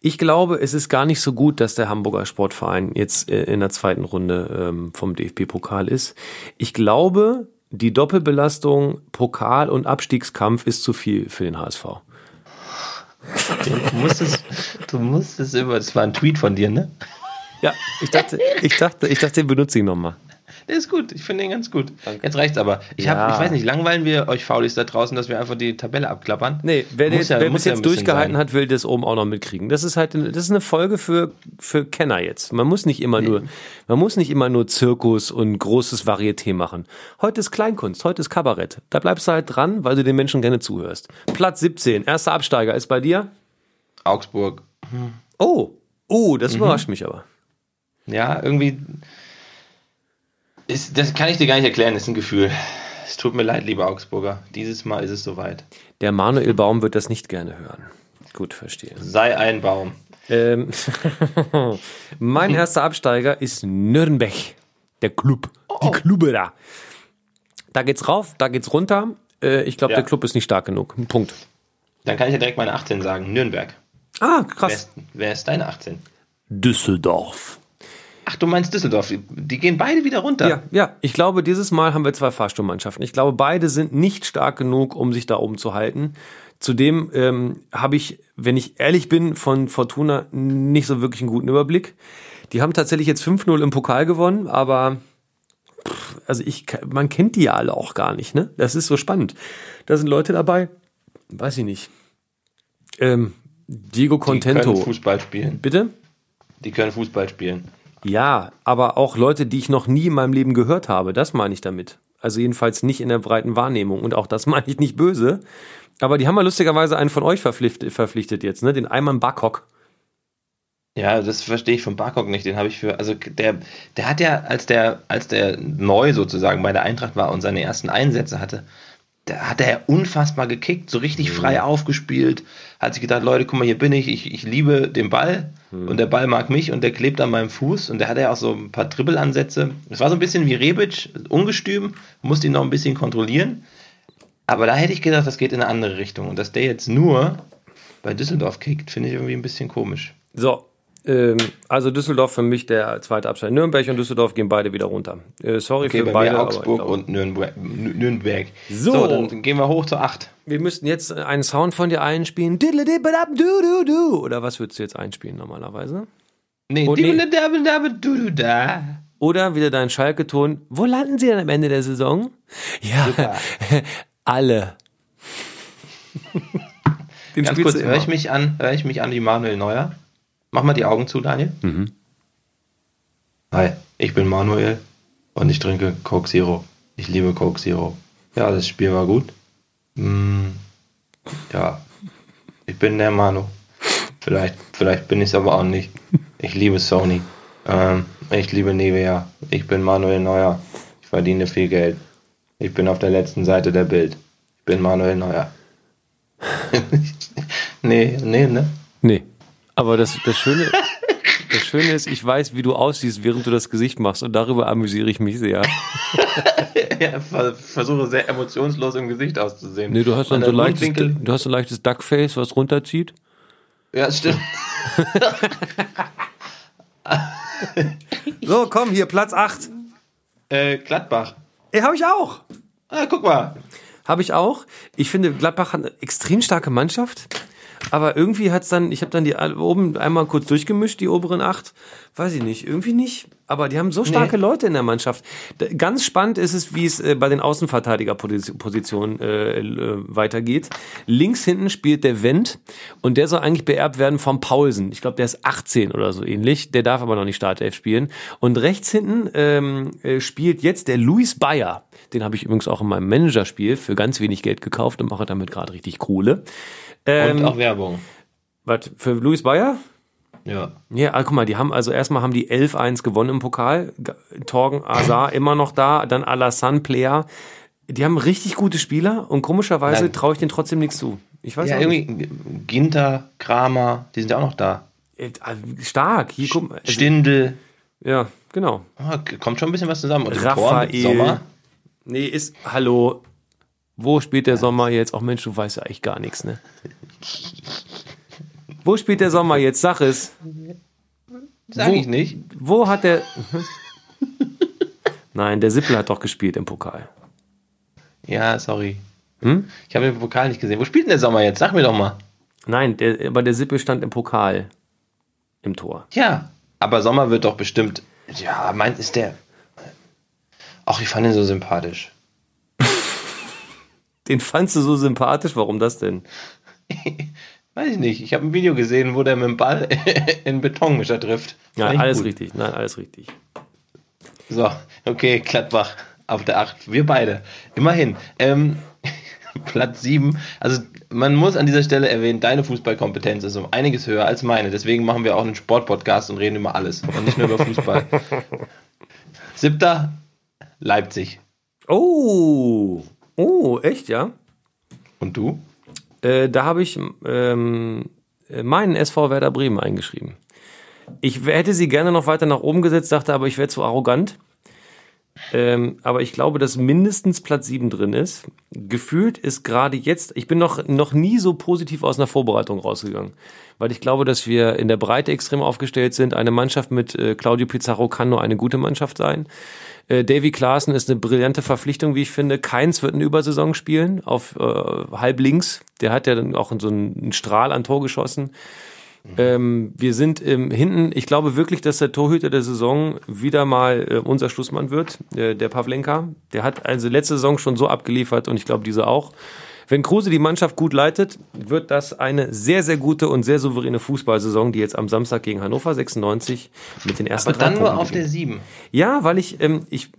Ich glaube, es ist gar nicht so gut, dass der Hamburger Sportverein jetzt äh, in der zweiten Runde ähm, vom DFB-Pokal ist. Ich glaube, die Doppelbelastung Pokal und Abstiegskampf ist zu viel für den HSV. Du musst es, du musst es über, das war ein Tweet von dir, ne? Ja, ich dachte, ich dachte, ich dachte, den benutze ich nochmal. Der ist gut, ich finde den ganz gut. Jetzt reicht's aber. Ich, hab, Ja. ich weiß nicht, langweilen wir euch Faulis da draußen, dass wir einfach die Tabelle abklappern? Nee, wer, Muss der, ja- wer bis ja jetzt durchgehalten sein. hat, will das oben auch noch mitkriegen. Das ist halt, eine- das ist eine Folge für, für Kenner jetzt. Man muss nicht immer nur, man muss nicht immer nur Zirkus und großes Varieté machen. Heute ist Kleinkunst, heute ist Kabarett. Da bleibst du halt dran, weil du den Menschen gerne zuhörst. Platz 17, erster Absteiger ist bei dir. Augsburg. Oh, oh, das Mhm. überrascht mich aber. Ja, irgendwie. Ist, das kann ich dir gar nicht erklären, ist ein Gefühl. Es tut mir leid, lieber Augsburger. Dieses Mal ist es soweit. Der Manuel Baum wird das nicht gerne hören. Gut, verstehe. Sei ein Baum. Ähm, mein erster Absteiger ist Nürnberg. Der Club. Oh. Die Klube da. Da geht's rauf, da geht's runter. Äh, ich glaube, Ja. der Club ist nicht stark genug. Punkt. Dann kann ich ja direkt meine 18 sagen. Nürnberg. Ah, Wer krass. ist, wer ist deine 18? Düsseldorf. Ach, du meinst Düsseldorf. Die gehen beide wieder runter. Ja, ja. Ich glaube, dieses Mal haben wir zwei Fahrstuhlmannschaften. Ich glaube, beide sind nicht stark genug, um sich da oben zu halten. Zudem ähm, habe ich, wenn ich ehrlich bin, von Fortuna nicht so wirklich einen guten Überblick. Die haben tatsächlich jetzt 5-0 im Pokal gewonnen, aber pff, also ich, man kennt die ja alle auch gar nicht, ne? Das ist so spannend. Da sind Leute dabei, weiß ich nicht. Ähm, Diego Die können Contento. Fußball spielen. Bitte? Die können Fußball spielen. Ja, aber auch Leute, die ich noch nie in meinem Leben gehört habe. Das meine ich damit. Also jedenfalls nicht in der breiten Wahrnehmung. Und auch das meine ich nicht böse. Aber die haben ja lustigerweise einen von euch verpflichtet, jetzt, ne? Den Ayman Bakok. Ja, das verstehe ich von Barkok nicht. Den habe ich für, also der, der hat ja, als der, als der neu sozusagen bei der Eintracht war und seine ersten Einsätze hatte, da hat er ja unfassbar gekickt, so richtig frei aufgespielt, hat sich gedacht, Leute, guck mal, hier bin ich, ich, ich liebe den Ball und der Ball mag mich und der klebt an meinem Fuß und der hatte ja auch so ein paar Dribbelansätze. Es war so ein bisschen wie Rebic, ungestüm, musste ihn noch ein bisschen kontrollieren. Aber da hätte ich gedacht, das geht in eine andere Richtung. Und dass der jetzt nur bei Düsseldorf kickt, finde ich irgendwie ein bisschen komisch. So. Ähm, also Düsseldorf für mich der zweite Abstand. Nürnberg und Düsseldorf gehen beide wieder runter. Äh, sorry Okay, für bei beide. mir Augsburg und Nürnberg. Nürnberg. So. dann gehen wir hoch zu 8. Wir müssten jetzt einen Sound von dir einspielen. Oder was würdest du jetzt einspielen normalerweise? Nee, Oh, nee. Oder wieder dein Schalke-Ton. Wo landen sie denn am Ende der Saison? Ja, Super. alle. Den Ganz kurz, höre ich mich an, höre ich mich an wie Manuel Neuer? Mach mal die Augen zu, Daniel. Mhm. Hi, ich bin Manuel und ich trinke Coke Zero. Ich liebe Coke Zero. Ja, das Spiel war gut. Mm, ja, ich bin der Manu. Vielleicht, vielleicht bin ich es aber auch nicht. Ich liebe Sony. Ähm, ich liebe Nivea. Ich bin Manuel Neuer. Ich verdiene viel Geld. Ich bin auf der letzten Seite der Bild. Ich bin Manuel Neuer. nee, nee, ne? Nee. Aber das, das Schöne, das Schöne ist, ich weiß, wie du aussiehst, während du das Gesicht machst und darüber amüsiere ich mich sehr. ja, versuche sehr emotionslos im Gesicht auszusehen. Nee, du hast dann so leichtes, du hast ein leichtes Duckface, was runterzieht. Ja, stimmt. so, komm, hier, Platz 8. Äh, Gladbach. Ey, hab ich auch. Ah, guck mal. Habe ich auch. Ich finde, Gladbach hat eine extrem starke Mannschaft. Aber irgendwie hat's dann, ich habe dann die oben einmal kurz durchgemischt, die oberen acht. Weiß ich nicht, irgendwie nicht. Aber die haben so starke nee. Leute in der Mannschaft. Ganz spannend ist es, wie es äh, bei den Außenverteidigerpositionen äh, äh, weitergeht. Links hinten spielt der Wendt und der soll eigentlich beerbt werden vom Paulsen. Ich glaube, der ist 18 oder so ähnlich. Der darf aber noch nicht Startelf spielen. Und rechts hinten ähm, äh, spielt jetzt der Luis Bayer. Den habe ich übrigens auch in meinem Managerspiel für ganz wenig Geld gekauft und mache damit gerade richtig Kohle. Ähm, und auch Werbung. Was, für Luis Bayer? Ja. Ja, ah, guck mal, die haben also erstmal haben die 11-1 gewonnen im Pokal. Torgen Azar immer noch da, dann Alassane Player. Die haben richtig gute Spieler und komischerweise traue ich denen trotzdem nichts zu. Ich weiß ja, irgendwie nicht. Ginter, Kramer, die sind ja auch noch da. Äh, stark. Hier, guck, also, Stindel. Ja, genau. Oh, kommt schon ein bisschen was zusammen. Und Raphael. Sommer. Nee, ist, hallo, wo spielt der Sommer jetzt? Auch Mensch, du weißt ja eigentlich gar nichts, ne? Wo spielt der Sommer jetzt? Sag es. Sag wo, ich nicht. Wo hat der. Nein, der Sippel hat doch gespielt im Pokal. Ja, sorry. Hm? Ich habe den Pokal nicht gesehen. Wo spielt denn der Sommer jetzt? Sag mir doch mal. Nein, der, aber der Sippel stand im Pokal im Tor. Ja, aber Sommer wird doch bestimmt. Ja, meint ist der. Ach, ich fand ihn so sympathisch. Den fandst du so sympathisch? Warum das denn? Weiß ich nicht. Ich habe ein Video gesehen, wo der mit dem Ball in Betonmischer trifft. Ja, alles gut. richtig. Nein, alles richtig. So, okay, Gladbach auf der 8. Wir beide. Immerhin. Ähm, Platz 7. Also man muss an dieser Stelle erwähnen, deine Fußballkompetenz ist um einiges höher als meine. Deswegen machen wir auch einen Sportpodcast und reden über alles und nicht nur über Fußball. Siebter, Leipzig. Oh, Oh, echt, ja? Und du? Äh, da habe ich ähm, meinen SV Werder Bremen eingeschrieben. Ich hätte sie gerne noch weiter nach oben gesetzt, dachte aber, ich wäre zu arrogant. Ähm, aber ich glaube, dass mindestens Platz 7 drin ist. Gefühlt ist gerade jetzt, ich bin noch, noch nie so positiv aus einer Vorbereitung rausgegangen, weil ich glaube, dass wir in der Breite extrem aufgestellt sind. Eine Mannschaft mit äh, Claudio Pizarro kann nur eine gute Mannschaft sein. Äh, Davy Klaassen ist eine brillante Verpflichtung, wie ich finde. Keins wird eine Übersaison spielen auf äh, halb links. Der hat ja dann auch so einen Strahl an Tor geschossen. Ähm, wir sind ähm, hinten, ich glaube wirklich, dass der Torhüter der Saison wieder mal äh, unser Schlussmann wird, äh, der Pavlenka. Der hat also letzte Saison schon so abgeliefert und ich glaube diese auch. Wenn Kruse die Mannschaft gut leitet, wird das eine sehr, sehr gute und sehr souveräne Fußballsaison, die jetzt am Samstag gegen Hannover 96 mit den ersten Aber dann nur auf der 7. Ja, weil ich, ähm, ich,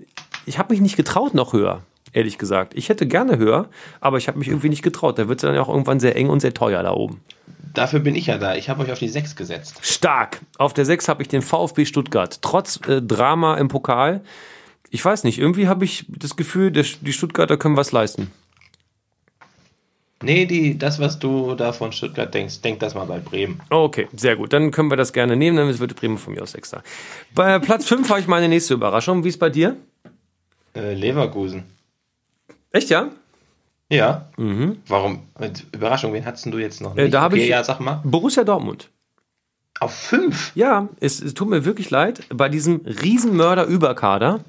ich habe mich nicht getraut noch höher ehrlich gesagt. Ich hätte gerne höher, aber ich habe mich irgendwie nicht getraut. Da wird es dann ja auch irgendwann sehr eng und sehr teuer da oben. Dafür bin ich ja da. Ich habe euch auf die 6 gesetzt. Stark. Auf der 6 habe ich den VfB Stuttgart. Trotz äh, Drama im Pokal. Ich weiß nicht, irgendwie habe ich das Gefühl, die Stuttgarter können was leisten. Nee, die, das, was du da von Stuttgart denkst, denk das mal bei Bremen. Okay, sehr gut. Dann können wir das gerne nehmen, dann wird Bremen von mir aus Sechster. Bei Platz 5 habe ich meine nächste Überraschung. Wie ist bei dir? Äh, Leverkusen. Echt, ja? Ja. Mhm. Warum? Überraschung, wen hattest du jetzt noch nicht? Äh, da habe okay, ich ja, sag mal. Borussia Dortmund. Auf 5? Ja, es, es tut mir wirklich leid. Bei diesem Riesenmörder-Überkader,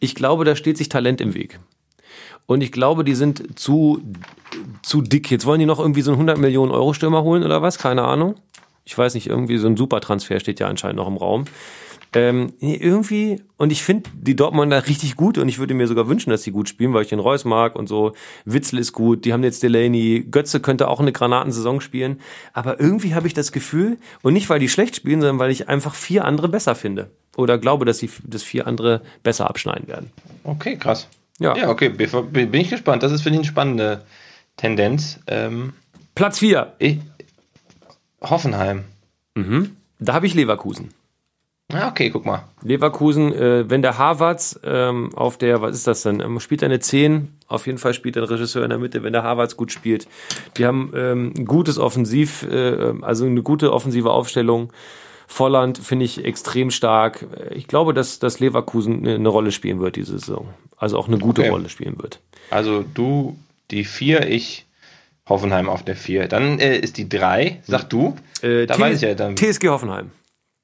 ich glaube, da steht sich Talent im Weg. Und ich glaube, die sind zu, zu dick. Jetzt wollen die noch irgendwie so einen 100 Millionen Euro Stürmer holen oder was? Keine Ahnung. Ich weiß nicht, irgendwie so ein Supertransfer steht ja anscheinend noch im Raum. Ähm, irgendwie, und ich finde die Dortmunder richtig gut und ich würde mir sogar wünschen, dass sie gut spielen, weil ich den Reus mag und so. Witzel ist gut, die haben jetzt Delaney, Götze könnte auch eine Granatensaison spielen. Aber irgendwie habe ich das Gefühl, und nicht weil die schlecht spielen, sondern weil ich einfach vier andere besser finde. Oder glaube, dass sie das vier andere besser abschneiden werden. Okay, krass. Ja. ja, okay, bin ich gespannt. Das ist, finde ich, eine spannende Tendenz. Ähm, Platz 4. Hoffenheim. Mhm. Da habe ich Leverkusen. Ah, okay, guck mal. Leverkusen, äh, wenn der Harvards ähm, auf der, was ist das denn, ähm, spielt er eine 10, auf jeden Fall spielt der Regisseur in der Mitte, wenn der Harvards gut spielt. Die haben ähm, ein gutes Offensiv, äh, also eine gute offensive Aufstellung. Volland finde ich extrem stark. Ich glaube, dass, dass Leverkusen eine Rolle spielen wird diese Saison. Also auch eine gute Okay. Rolle spielen wird. Also du die 4, ich Hoffenheim auf der 4. Dann äh, ist die 3, sag du. Äh, da T- weiß ich ja dann. TSG Hoffenheim.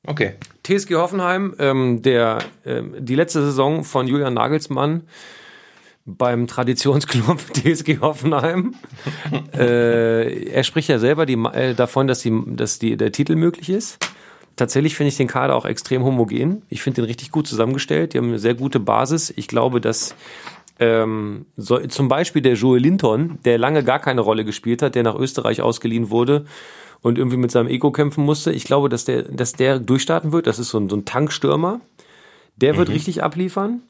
Okay. TSG Hoffenheim, ähm, der ähm, die letzte Saison von Julian Nagelsmann beim Traditionsclub TSG Hoffenheim. äh, er spricht ja selber die, äh, davon, dass, die, dass die, der Titel möglich ist. Tatsächlich finde ich den Kader auch extrem homogen. Ich finde den richtig gut zusammengestellt. Die haben eine sehr gute Basis. Ich glaube, dass ähm, so, zum Beispiel der Joel Linton, der lange gar keine Rolle gespielt hat, der nach Österreich ausgeliehen wurde und irgendwie mit seinem Ego kämpfen musste. Ich glaube, dass der, dass der durchstarten wird. Das ist so ein, so ein Tankstürmer. Der wird richtig abliefern.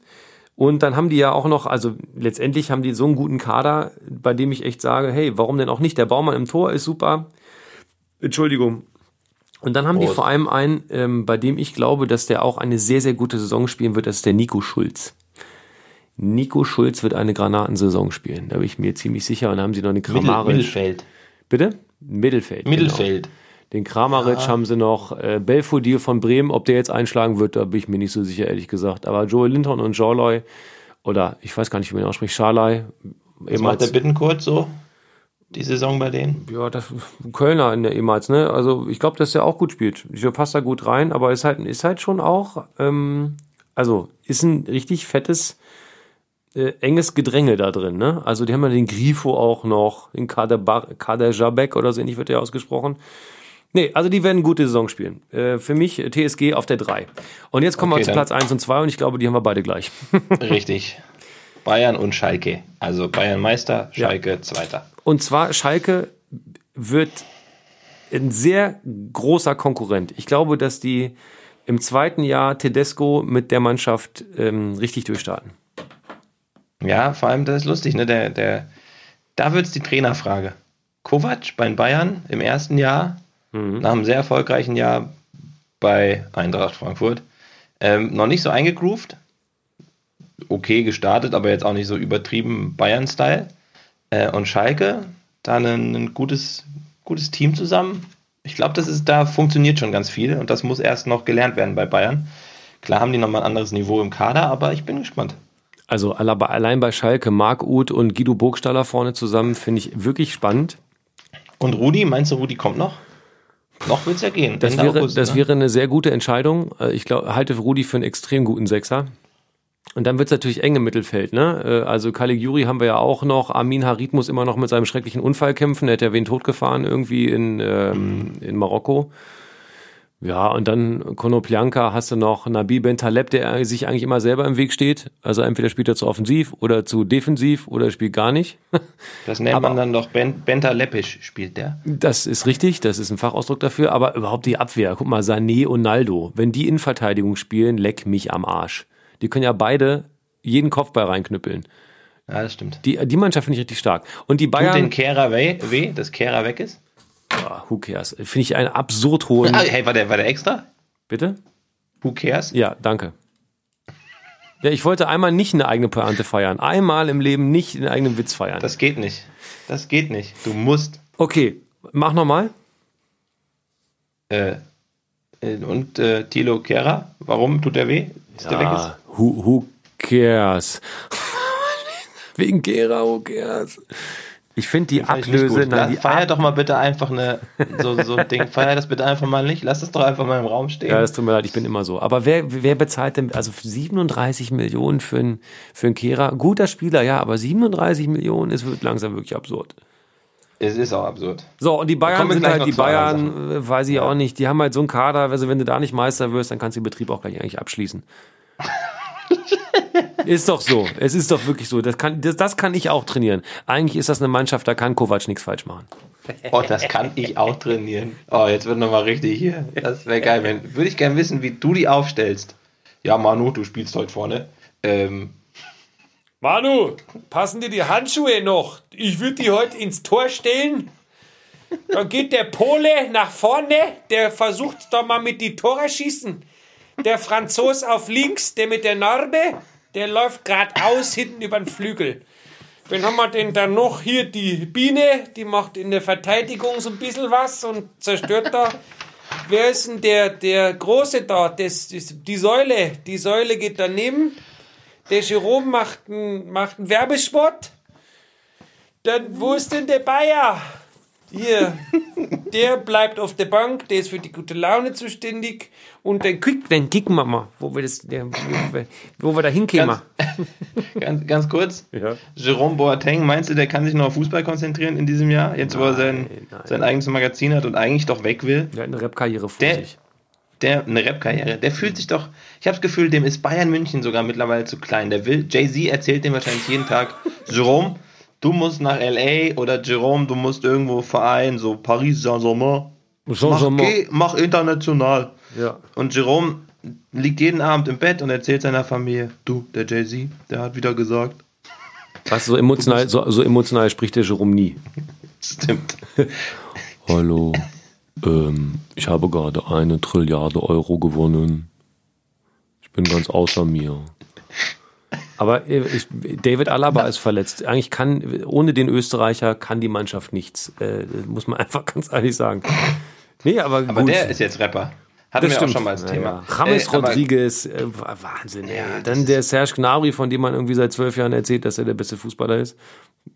Und dann haben die ja auch noch, also letztendlich haben die so einen guten Kader, bei dem ich echt sage, hey, warum denn auch nicht? Der Baumann im Tor ist super. Entschuldigung. Und dann haben die Prost. vor allem einen, ähm, bei dem ich glaube, dass der auch eine sehr, sehr gute Saison spielen wird, das ist der Nico Schulz. Nico Schulz wird eine Granatensaison spielen. Da bin ich mir ziemlich sicher. Und dann haben sie noch eine Kramaric. Mittelfeld. Bitte? Mittelfeld. Mittelfeld. Genau. Den Kramaric haben sie noch. Äh, Belfodil von Bremen, ob der jetzt einschlagen wird, da bin ich mir nicht so sicher, ehrlich gesagt. Aber Joel Linton und Jorloy, oder ich weiß gar nicht, wie man ihn ausspricht, Scharlei. Was macht der Bittenkurt so? Die Saison bei denen? Ja, das Kölner in der ehemals, ne? Also ich glaube, dass der auch gut spielt. Ich passt da gut rein, aber ist halt, ist halt schon auch, ähm, also ist ein richtig fettes, äh, enges Gedränge da drin, ne? Also die haben ja den Grifo auch noch, den Kader, Bar- Kader Jabek oder so ähnlich wird der ausgesprochen. Nee, also die werden gute Saison spielen. Äh, für mich äh, TSG auf der 3. Und jetzt kommen Okay, wir zu Platz 1 und 2 und ich glaube, die haben wir beide gleich. Richtig. Bayern und Schalke. Also Bayern Meister, Ja. Schalke Zweiter. Und zwar Schalke wird ein sehr großer Konkurrent. Ich glaube, dass die im zweiten Jahr Tedesco mit der Mannschaft ähm, richtig durchstarten. Ja, vor allem, das ist lustig, ne? Der, der, da wird es die Trainerfrage. Kovac bei den Bayern im ersten Jahr, nach einem sehr erfolgreichen Jahr bei Eintracht Frankfurt, ähm, noch nicht so eingegroovt. Okay gestartet, aber jetzt auch nicht so übertrieben Bayern-Style. Äh, und Schalke, da ein, ein gutes, gutes Team zusammen. Ich glaube, das ist, da funktioniert schon ganz viel und das muss erst noch gelernt werden bei Bayern. Klar haben die nochmal ein anderes Niveau im Kader, aber ich bin gespannt. Also alle- allein bei Schalke, Marc Uth und Guido Burgstaller vorne zusammen finde ich wirklich spannend. Und Rudi, meinst du, Rudi kommt noch? Noch wird es ja gehen. Das, wäre, August, das ne? wäre eine sehr gute Entscheidung. Äh, Ich glaube, halte Rudi für einen extrem guten Sechser. Und dann wird es natürlich eng im Mittelfeld. Ne? Äh, Also Caligiuri haben wir ja auch noch. Armin Harit muss immer noch mit seinem schrecklichen Unfall kämpfen. Er hat ja wen totgefahren irgendwie in, ähm, in Marokko. Ja, und dann Konoplyanka hast du noch Nabil Bentaleb, der sich eigentlich immer selber im Weg steht. Also entweder spielt er zu offensiv oder zu defensiv oder spielt gar nicht. Das nennt aber- man dann doch ben, Benta Leppisch, spielt der. Das ist richtig, das ist ein Fachausdruck dafür, aber überhaupt die Abwehr. Guck mal, Sané und Naldo, wenn die Innenverteidigung spielen, leck mich am Arsch. Die können ja beide jeden Kopfball reinknüppeln. Ja, das stimmt. Die, die Mannschaft finde ich richtig stark. Und die Tut den Bayern, Kehrer weh, weh, dass Kehrer weg ist? Ah, who cares? Finde ich einen absurd hohen. Ah, hey, war der, war der extra? Bitte? Who cares? Ja, danke. Ja, ich wollte einmal nicht eine eigene Pointe feiern. Einmal im Leben nicht einen eigenen Witz feiern. Das geht nicht. Das geht nicht. Du musst. okay, mach nochmal. Äh, äh, und äh, Thilo Kehrer, warum tut der weh? Dass der weg ist? Ah, who, who cares? Wegen Gera, who cares? Ich finde die Ablöse, nein, die Feier Ab doch mal bitte einfach eine, so, so ein Ding. Feier das bitte einfach mal nicht. Lass es doch einfach mal im Raum stehen. Ja, es tut mir leid, ich bin immer so. Aber wer, wer bezahlt denn, also 37 Millionen für einen für einen Kehrer? Guter Spieler, ja, aber 37 Millionen, es wird langsam wirklich absurd. es ist auch absurd. So, und die Bayern sind halt, die Bayern, äh, weiß ich auch nicht, die haben halt so einen Kader, also wenn du da nicht Meister wirst, dann kannst du den Betrieb auch gleich eigentlich abschließen. ist doch so. Es ist doch wirklich so. Das kann, das, das kann ich auch trainieren. Eigentlich ist das eine Mannschaft, da kann Kovac nichts falsch machen. Oh, das kann ich auch trainieren. Oh, jetzt wird nochmal richtig hier. Das wäre geil. Wenn, würde ich gerne wissen, wie du die aufstellst. Ja, Manu, du spielst heute vorne. Ähm, Manu, passen dir die Handschuhe noch? Ich würde die heute ins Tor stellen. Dann geht der Pole nach vorne, der versucht da mal mit die Tore schießen. Der Franzos auf links, der mit der Narbe, der läuft geradeaus hinten über den Flügel. Dann haben wir denn dann noch hier die Biene, die macht in der Verteidigung so ein bisschen was und zerstört da. Wer ist denn der, der Große da? Das, das, die Säule. Die Säule geht daneben. Der Jerome macht einen macht einen Werbespot. Dann, wo ist denn der Bayer? Hier, der bleibt auf der Bank, der ist für die gute Laune zuständig. Und dann, kick, dann kicken wir mal, wo wir, das, der, wo wir, wo wir da hinkämen. Ganz, ganz kurz. Ja. Jerome Boateng, meinst du, der kann sich noch auf Fußball konzentrieren in diesem Jahr? Jetzt, wo er sein, nein. sein eigenes Magazin hat und eigentlich doch weg will? Der hat eine Rap-Karriere vor Der, sich. der eine Rap-Karriere, der fühlt sich doch, ich habe das Gefühl, dem ist Bayern München sogar mittlerweile zu klein. Der will, Jay-Z erzählt dem wahrscheinlich jeden Tag, Jerome, du musst nach L.A. oder Jerome, du musst irgendwo Verein, so Paris Saint-Germain. Mach, Saint-Germain. geh, mach international. Ja. Und Jerome liegt jeden Abend im Bett und erzählt seiner Familie, du, der Jay-Z, der hat wieder gesagt. Was so emotional, so, so emotional spricht der Jerome nie. Stimmt. Hallo, ähm, ich habe gerade eine Trilliarde Euro gewonnen. Ich bin ganz außer mir. Aber äh, ich, David Alaba ist verletzt. Eigentlich kann, ohne den Österreicher kann die Mannschaft nichts. Äh, das muss man einfach ganz ehrlich sagen. Nee, aber, Aber gut. der ist jetzt Rapper. Hatten wir auch schon mal als Ja, Thema. Ja. James Äh, Rodriguez, äh, Wahnsinn. Ey. Ja, das Dann der Serge Gnabry, von dem man irgendwie seit zwölf Jahren erzählt, dass er der beste Fußballer ist.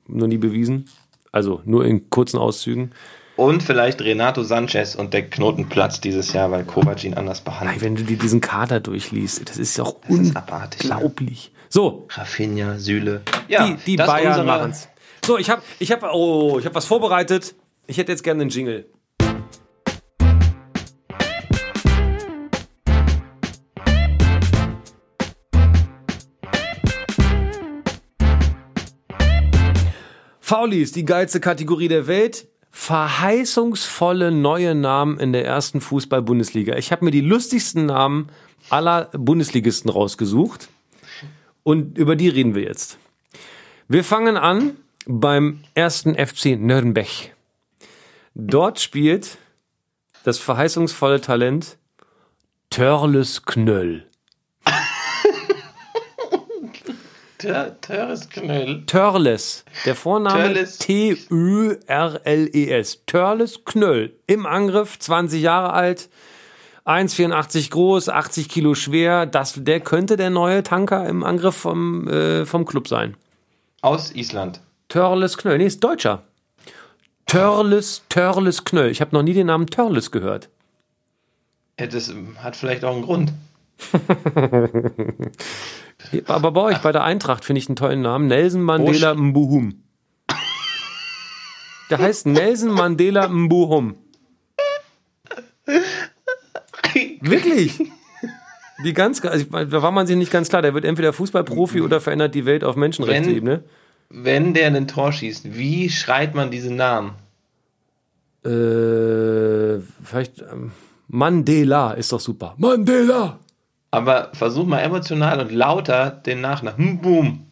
Nur nie bewiesen. Also nur in kurzen Auszügen. Und vielleicht Renato Sanchez und der Knotenplatz dieses Jahr, weil Kovac ihn anders behandelt. wenn du dir diesen Kader durchliest, das ist ja auch Das ist abartig, ne? unglaublich. So, Rafinha, Süle. Ja, die, die Bayern unsere- machen's. So, ich habe ich hab, oh, ich hab was vorbereitet. Ich hätte jetzt gerne einen Jingle. Faulis, die geilste Kategorie der Welt. Verheißungsvolle neue Namen in der ersten Fußball-Bundesliga. Ich habe mir die lustigsten Namen aller Bundesligisten rausgesucht. Und über die reden wir jetzt. Wir fangen an beim ersten FC Nürnberg. Dort spielt das verheißungsvolle Talent Törles Knöll. Tör- Törres Knöll. Törles. Der Vorname Törles. T-Ö-R-L-E-S. Törles Knöll. Im Angriff, 20 Jahre alt, 1,84 groß, 80 Kilo schwer. Das, der könnte der neue Tanker im Angriff vom, äh, vom Club sein. Aus Island. Törles Knöll. Nee, ist Deutscher. Törles, Törles Knöll. Ich habe noch nie den Namen Törles gehört. Ja, Das hat vielleicht auch einen Grund. Aber bei euch, bei der Eintracht, finde ich einen tollen Namen. Nelson Mandela Mbuhum. Der heißt Nelson Mandela Mbuhum. Wirklich? Die ganz, also da war man sich nicht ganz klar. Der wird entweder Fußballprofi oder verändert die Welt auf Menschenrechtsebene. Wenn der ein Tor schießt, wie schreit man diesen Namen? Äh, vielleicht ähm, Mandela ist doch super. Mandela! Aber versuch mal emotional und lauter den Nachnamen. Hm, Boom.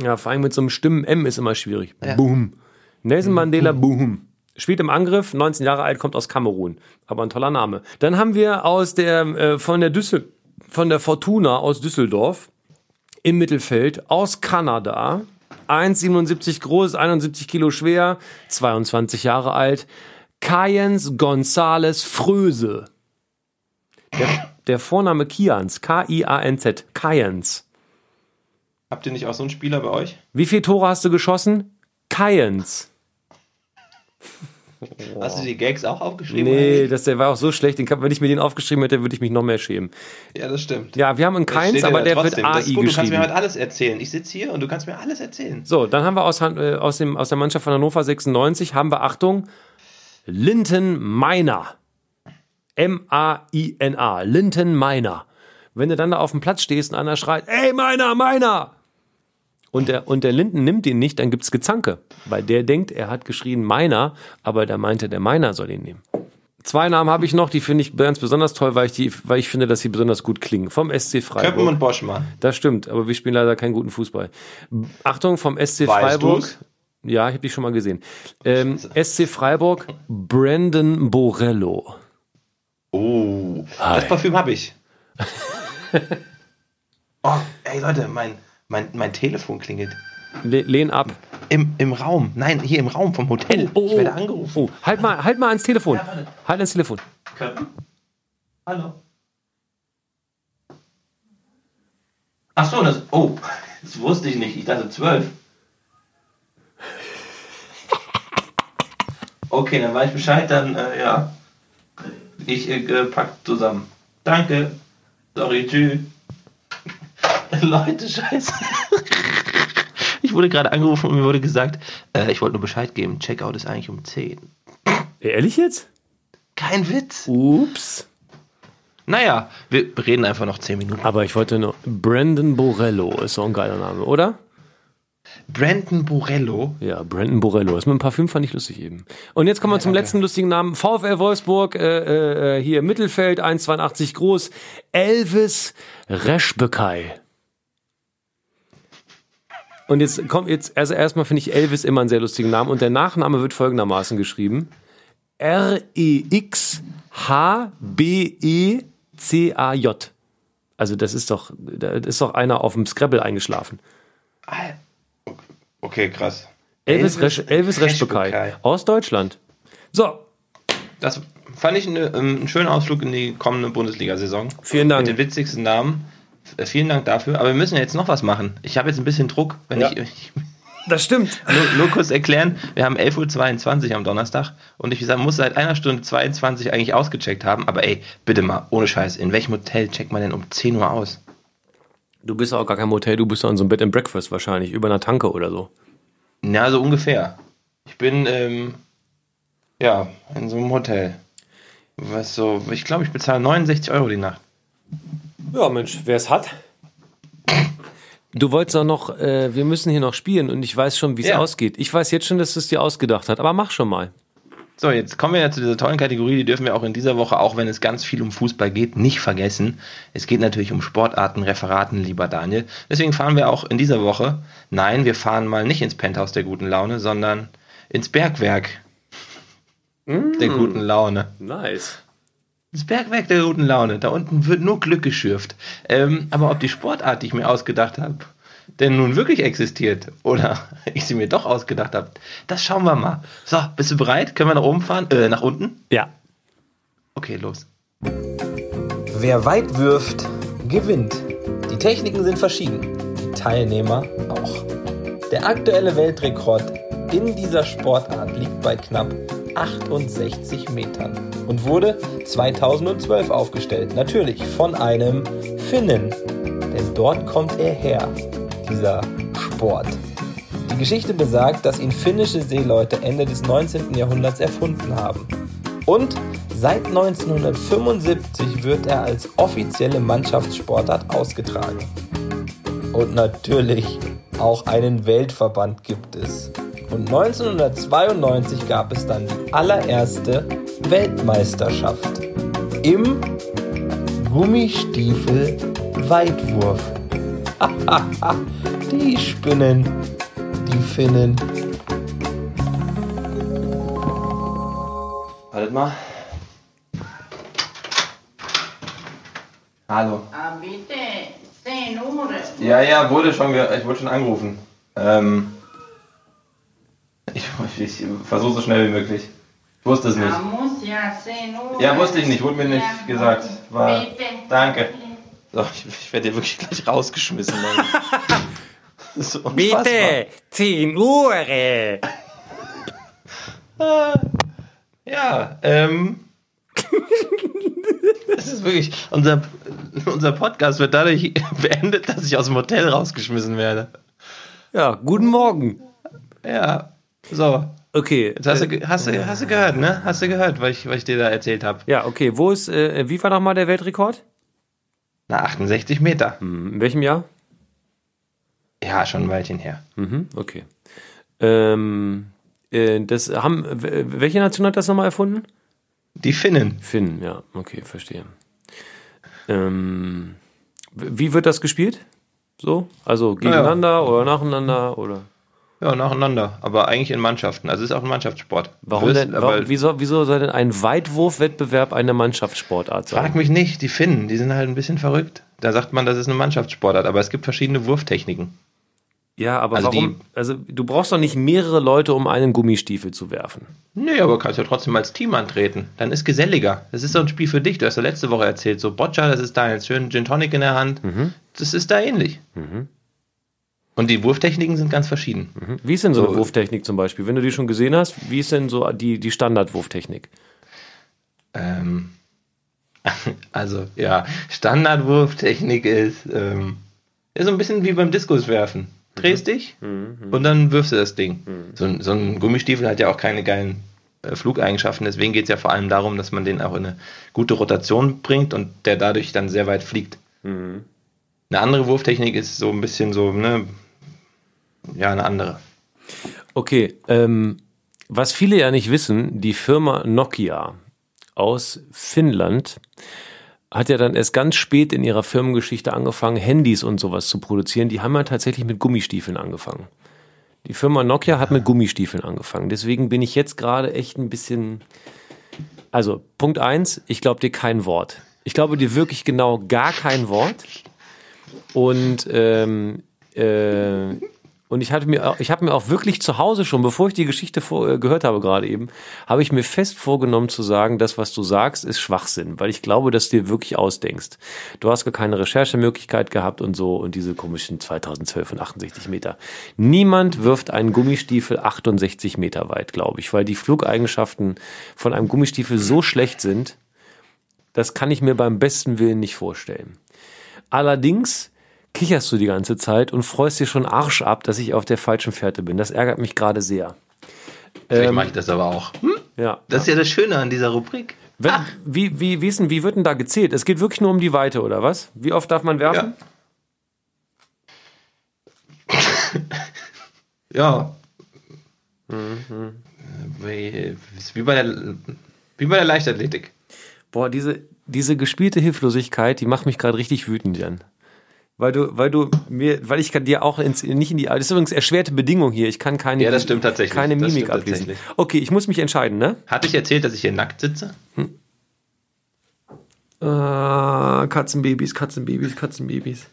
Ja, vor allem mit so einem Stimmen-M ist immer schwierig. Boom. Nelson Mandela Boom. Spielt im Angriff, 19 Jahre alt, kommt aus Kamerun. Aber ein toller Name. Dann haben wir aus der, äh, von der Düssel, von der Fortuna aus Düsseldorf im Mittelfeld aus Kanada. 1,77 groß, 71 Kilo schwer, 22 Jahre alt. Kayens Gonzales Fröse. Der, der Vorname Kians, K-I-A-N-Z, Kayens. Habt ihr nicht auch so einen Spieler bei euch? Wie viele Tore hast du geschossen? Kayens. Hast du die Gags auch aufgeschrieben? Nee, das, der war auch so schlecht. Den, wenn ich mir den aufgeschrieben hätte, würde ich mich noch mehr schämen. Ja, das stimmt. Ja, wir haben einen Keins, aber der trotzdem. wird Das ist AI gut, Du kannst mir geschrieben. heute alles erzählen. Ich sitze hier und du kannst mir alles erzählen. So, dann haben wir aus, äh, aus, dem, aus der Mannschaft von Hannover 96, haben wir, Achtung, Linton Meiner. M-A-I-N-A. Linton Meiner. Wenn du dann da auf dem Platz stehst und einer schreit, ey, Meiner, Meiner! Und der, und der Linden nimmt ihn nicht, dann gibt's Gezanke. Weil der denkt, er hat geschrien Meiner, aber der meinte, der Meiner soll ihn nehmen. Zwei Namen habe ich noch, die finde ich ganz besonders toll, weil ich, die, weil ich finde, dass sie besonders gut klingen. Vom SC Freiburg. Köppen und Boschmann. Das stimmt, aber wir spielen leider keinen guten Fußball. Achtung, vom SC Weißt Freiburg. du's? Ja, ich habe dich schon mal gesehen. Ähm, SC Freiburg, Brandon Borello. Oh, das Parfüm habe ich. oh, ey Leute, mein, mein, mein Telefon klingelt. Le lehn ab. Im, Im Raum. Nein, hier im Raum vom Hotel. ich werde angerufen. Oh, halt mal, halt mal ans Telefon. warte. Halt ans Telefon. Hallo. Ach so, das. Oh, das wusste ich nicht. Ich dachte zwölf. Okay, dann weiß ich Bescheid, dann, äh, ja. Ich äh, pack zusammen. Danke. Sorry, tschüss. Leute, scheiße. Ich wurde gerade angerufen und mir wurde gesagt, äh, ich wollte nur Bescheid geben. Checkout ist eigentlich um 10. Ehrlich jetzt? Kein Witz. Ups. Naja, wir reden einfach noch 10 Minuten. Aber ich wollte nur. Brandon Borello ist so ein geiler Name, oder? Brandon Borello. Ja, Brandon Borello. Das mit dem Parfüm fand ich lustig eben. Und jetzt kommen wir zum danke. letzten lustigen Namen. VfL Wolfsburg, äh, äh, hier Mittelfeld, 1,82 groß. Elvis Reschbekai. Und jetzt kommt jetzt, also erstmal finde ich Elvis immer einen sehr lustigen Namen und der Nachname wird folgendermaßen geschrieben. R-E-X-H-B-E-C-A-J. Also das ist doch, da ist doch einer auf dem Scrabble eingeschlafen. Okay, krass. Elvis, Resch, Elvis Reschbekai aus Deutschland. So, Das fand ich eine, ähm, einen schönen Ausflug in die kommende Bundesliga-Saison. Vielen Dank. Mit den witzigsten Namen. Äh, Vielen Dank dafür. Aber wir müssen ja jetzt noch was machen. Ich habe jetzt ein bisschen Druck. Wenn Ja. ich, ich das stimmt. nur, nur kurz erklären, wir haben 11.22 Uhr am Donnerstag und ich muss seit einer Stunde 22 eigentlich ausgecheckt haben. Aber ey, bitte mal, ohne Scheiß, in welchem Hotel checkt man denn um 10 Uhr aus? Du bist auch gar kein Hotel, du bist doch in so einem Bed and Breakfast wahrscheinlich, über einer Tanke oder so. Ja, so ungefähr. Ich bin, ähm, ja, in so einem Hotel. Was so, ich glaube, ich bezahle 69 Euro die Nacht. Ja, Mensch, wer es hat. Du wolltest auch noch, äh, wir müssen hier noch spielen und ich weiß schon, wie es Ja. ausgeht. Ich weiß jetzt schon, dass du es dir ausgedacht hast, aber mach schon mal. So, jetzt kommen wir ja zu dieser tollen Kategorie, die dürfen wir auch in dieser Woche, auch wenn es ganz viel um Fußball geht, nicht vergessen. Es geht natürlich um Sportarten, Referaten, lieber Daniel. Deswegen fahren wir auch in dieser Woche, nein, wir fahren mal nicht ins Penthouse der guten Laune, sondern ins Bergwerk der guten Laune. Nice. Das Bergwerk der guten Laune. Da unten wird nur Glück geschürft. Ähm, aber ob die Sportart, die ich mir ausgedacht habe, denn nun wirklich existiert oder ich sie mir doch ausgedacht habe, das schauen wir mal. So, bist du bereit? Können wir nach oben fahren? Äh, nach unten? Ja. Okay, los. Wer weit wirft, gewinnt. Die Techniken sind verschieden, die Teilnehmer auch. Der aktuelle Weltrekord in dieser Sportart liegt bei knapp 68 Metern und wurde 2012 aufgestellt. Natürlich von einem Finnen, denn dort kommt er her, dieser Sport. Die Geschichte besagt, dass ihn finnische Seeleute Ende des 19. Jahrhunderts erfunden haben. Und seit 1975 wird er als offizielle Mannschaftssportart ausgetragen. Und natürlich auch einen Weltverband gibt es. Und 1992 gab es dann die allererste Weltmeisterschaft im Gummistiefel Weitwurf. die Spinnen, die Finnen. Wartet mal. Hallo. Ah, bitte, 10 Uhr. Ja, ja, wurde schon, ge ich wurde schon angerufen. Ähm, ich ich versuche so schnell wie möglich. Ich wusste es nicht. Ah, muss ja 10 Uhr. Ja, wusste ich nicht, wurde mir nicht Ja, gesagt. War, Bitte. danke. So, ich, ich werde dir wirklich gleich rausgeschmissen. Unfassbar. 10 Uhr. Ja, ähm. Das ist wirklich. Unser, unser Podcast wird dadurch beendet, dass ich aus dem Hotel rausgeschmissen werde. Ja, guten Morgen. Ja. So. Okay. Hast, äh, du, ge- hast, du, hast du gehört, ne? Hast du gehört, was ich, was ich dir da erzählt habe? ja, okay. Wo ist, äh, wie war nochmal der Weltrekord? Na, 68 Meter. Hm, In welchem Jahr? Ja, schon ein Weilchen her. Mhm, okay. Ähm, äh, das haben, welche Nation hat das nochmal erfunden? Die Finnen. Finn, ja, okay, verstehe. Ähm, wie wird das gespielt? So? Also gegeneinander oder nacheinander oder? Ja, nacheinander, aber eigentlich in Mannschaften. Also es ist auch ein Mannschaftssport. Warum Wirst- denn? Warum, wieso, wieso soll denn ein Weitwurfwettbewerb eine Mannschaftssportart sein? Frag mich nicht, die Finnen, die sind halt ein bisschen verrückt. Da sagt man, das ist eine Mannschaftssportart, aber es gibt verschiedene Wurftechniken. Ja, aber Also warum? Also du brauchst doch nicht mehrere Leute, um einen Gummistiefel zu werfen. Nee, aber kannst ja trotzdem als Team antreten. Dann ist geselliger. Das ist so ein Spiel für dich. Du hast ja letzte Woche erzählt, so Boccia, das ist da jetzt schön Gin Tonic in der Hand. Das ist da ähnlich. Und die Wurftechniken sind ganz verschieden. Wie ist denn so, eine So- Wurftechnik zum Beispiel? Wenn du die schon gesehen hast, wie ist denn so die, die Standardwurftechnik? Ähm, also, ja, Standardwurftechnik ist, ähm, ist so ein bisschen wie beim Diskuswerfen. Drehst dich und dann wirfst du das Ding. So, ein- so ein Gummistiefel hat ja auch keine geilen äh, Flugeigenschaften, deswegen geht es ja vor allem darum, dass man den auch in eine gute Rotation bringt und der dadurch dann sehr weit fliegt. Eine andere Wurftechnik ist so ein bisschen so, ne, ja, eine andere. Okay, ähm, was viele ja nicht wissen, die Firma Nokia aus Finnland hat ja dann erst ganz spät in ihrer Firmengeschichte angefangen, Handys und sowas zu produzieren. Die haben ja tatsächlich mit Gummistiefeln angefangen. Die Firma Nokia hat mit Gummistiefeln angefangen. Deswegen bin ich jetzt gerade echt ein bisschen. Also, Punkt eins, ich glaube dir kein Wort. Ich glaube dir wirklich genau gar kein Wort. Und ähm, äh, und ich hatte mir, ich habe mir auch wirklich zu Hause schon, bevor ich die Geschichte vor, äh, gehört habe gerade eben, habe ich mir fest vorgenommen zu sagen, das, was du sagst, ist Schwachsinn, weil ich glaube, dass du dir wirklich ausdenkst. Du hast gar keine Recherchemöglichkeit gehabt und so und diese komischen 2012 und 68 Meter. Niemand wirft einen Gummistiefel 68 Meter weit, glaube ich, weil die Flugeigenschaften von einem Gummistiefel so schlecht sind, das kann ich mir beim besten Willen nicht vorstellen. Allerdings kicherst du die ganze Zeit und freust dir schon Arsch ab, dass ich auf der falschen Fährte bin. Das ärgert mich gerade sehr. Vielleicht Ähm, mache ich das aber auch. Hm? Ja. Das ist ja das Schöne an dieser Rubrik. Wenn, wie, wie, wie, ist denn, wie wird denn da gezählt? Es geht wirklich nur um die Weite, oder was? Wie oft darf man werfen? Ja. Mhm. Wie, ist wie, bei der, wie bei der Leichtathletik. Boah, diese, diese gespielte Hilflosigkeit, die macht mich gerade richtig wütend, Jan. Weil du, weil du mir, weil ich kann dir auch ins, nicht in die, das ist übrigens erschwerte Bedingung hier. Ich kann keine, Ja, das stimmt tatsächlich. keine Mimik ablesen. Okay, ich muss mich entscheiden, ne? Hatte ich erzählt, dass ich hier nackt sitze? Äh, Katzenbabys, Katzenbabys, Katzenbabys.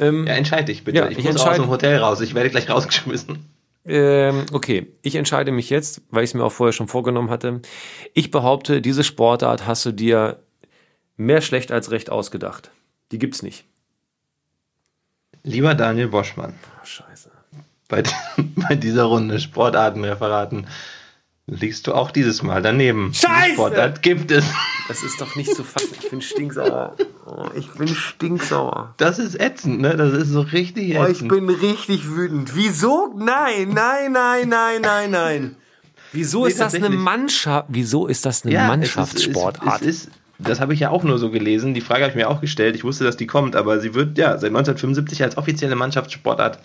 Ähm, Ja, entscheide dich bitte. Ja, ich, ich muss aus dem Hotel raus. Ich werde gleich rausgeschmissen. Ähm, okay, ich entscheide mich jetzt, weil ich es mir auch vorher schon vorgenommen hatte. Ich behaupte, diese Sportart hast du dir mehr schlecht als recht ausgedacht. Die gibt's nicht. Lieber Daniel Boschmann, Oh, scheiße. bei, bei dieser Runde Sportarten mehr verraten, liegst du auch dieses Mal daneben. Diese Scheiße! Sportart gibt es. Das ist doch nicht zu fassen. Ich bin stinksauer. Oh, ich bin stinksauer. Das ist ätzend, ne? Das ist so richtig Oh, ich ätzend. bin richtig wütend. Wieso? Nein, nein, nein, nein, nein, nein. Wieso Nee, ist das eine. Mannschaft? Wieso ist das eine Mannschaftssportart? Es ist, es ist, das habe ich ja auch nur so gelesen. Die Frage habe ich mir auch gestellt. Ich wusste, dass die kommt, aber sie wird ja seit 1975 als offizielle Mannschaftssportart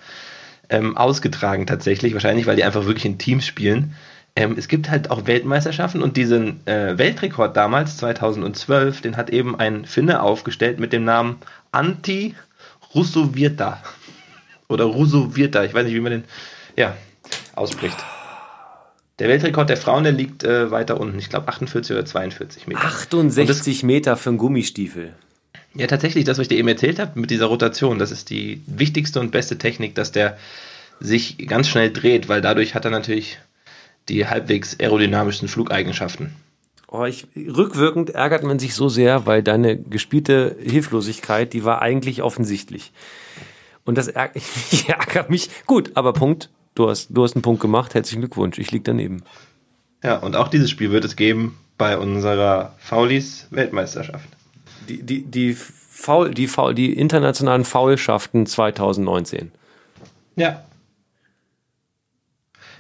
ähm, ausgetragen tatsächlich. Wahrscheinlich, weil die einfach wirklich in Teams spielen. Ähm, es gibt halt auch Weltmeisterschaften und diesen äh, Weltrekord damals, 2012, den hat eben ein Finne aufgestellt mit dem Namen Antti Rusovirta. Oder Rusovirta, ich weiß nicht, wie man den ja, ausspricht. Der Weltrekord der Frauen, der liegt äh, weiter unten. Ich glaube 48 oder 42 Meter. 68 Meter für einen Gummistiefel. Ja, tatsächlich, das, was ich dir eben erzählt habe mit dieser Rotation, das ist die wichtigste und beste Technik, dass der sich ganz schnell dreht, weil dadurch hat er natürlich die halbwegs aerodynamischen Flugeigenschaften. Oh, ich, rückwirkend ärgert man sich so sehr, weil deine gespielte Hilflosigkeit, die war eigentlich offensichtlich. Und das ärgert, ich ärgert mich. Gut, aber Punkt. Du hast, du hast einen Punkt gemacht. Herzlichen Glückwunsch. Ich lieg daneben. Ja, und auch dieses Spiel wird es geben bei unserer Faulis Weltmeisterschaft. Die, die, die, Foul, die, Foul, die internationalen Foulschaften 2019. Ja.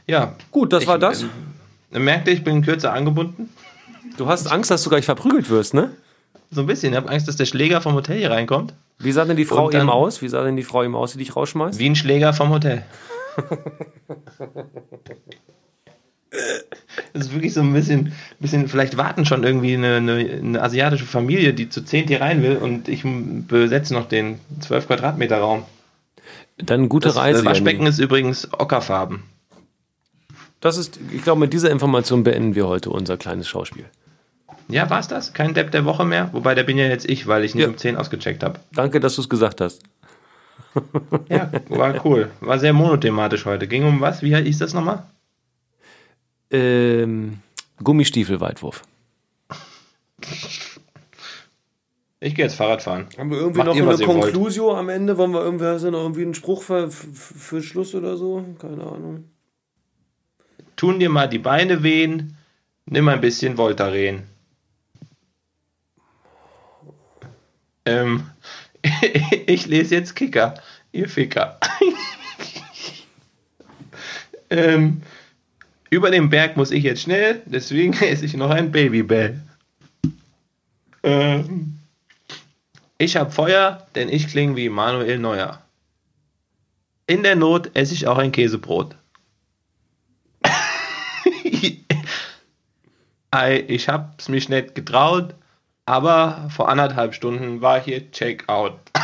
Ja. Gut, das ich, war das. äh, merkte, ich bin kürzer angebunden. Du hast Angst, dass du gleich verprügelt wirst, ne? So ein bisschen. Ich habe Angst, dass der Schläger vom Hotel hier reinkommt. Wie sah denn die Frau dann- eben aus? Wie sah denn die Frau eben aus, die dich rausschmeißt? Wie ein Schläger vom Hotel. Das ist wirklich so ein bisschen, bisschen vielleicht warten schon irgendwie eine, eine, eine asiatische Familie, die zu zehnt hier rein will und ich besetze noch den 12 Quadratmeter Raum. Dann gute Das, Reise. das Waschbecken ist übrigens ockerfarben. Das ist, ich glaube, mit dieser Information beenden wir heute unser kleines Schauspiel. Ja, war's das? Kein Depp der Woche mehr? Wobei, der bin ja jetzt ich, weil ich nicht Ja. um 10 ausgecheckt habe. Danke, dass du es gesagt hast. Ja, war cool. War sehr monothematisch heute. Ging um was? Wie hieß das nochmal? Ähm, Gummistiefelweitwurf. Ich gehe jetzt Fahrrad fahren. Haben wir irgendwie Macht noch eine wollt. Conclusio am Ende? Wollen wir irgendwie, hast du noch irgendwie einen Spruch für, für, für Schluss oder so? Keine Ahnung. Tun dir mal die Beine wehen, nimm ein bisschen Voltaren. Ähm, ich lese jetzt Kicker, ihr Ficker. ähm, über den Berg muss ich jetzt schnell, deswegen esse ich noch ein Babybell. Ähm, ich hab Feuer, denn ich klinge wie Manuel Neuer. In der Not esse ich auch ein Käsebrot. Ich hab's mich nicht getraut, aber vor anderthalb Stunden war hier Checkout.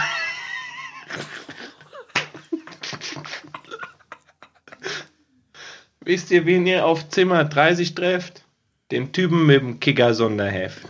Wisst ihr, wen ihr auf Zimmer 30 trefft? Den Typen mit dem Kicker-Sonderheft.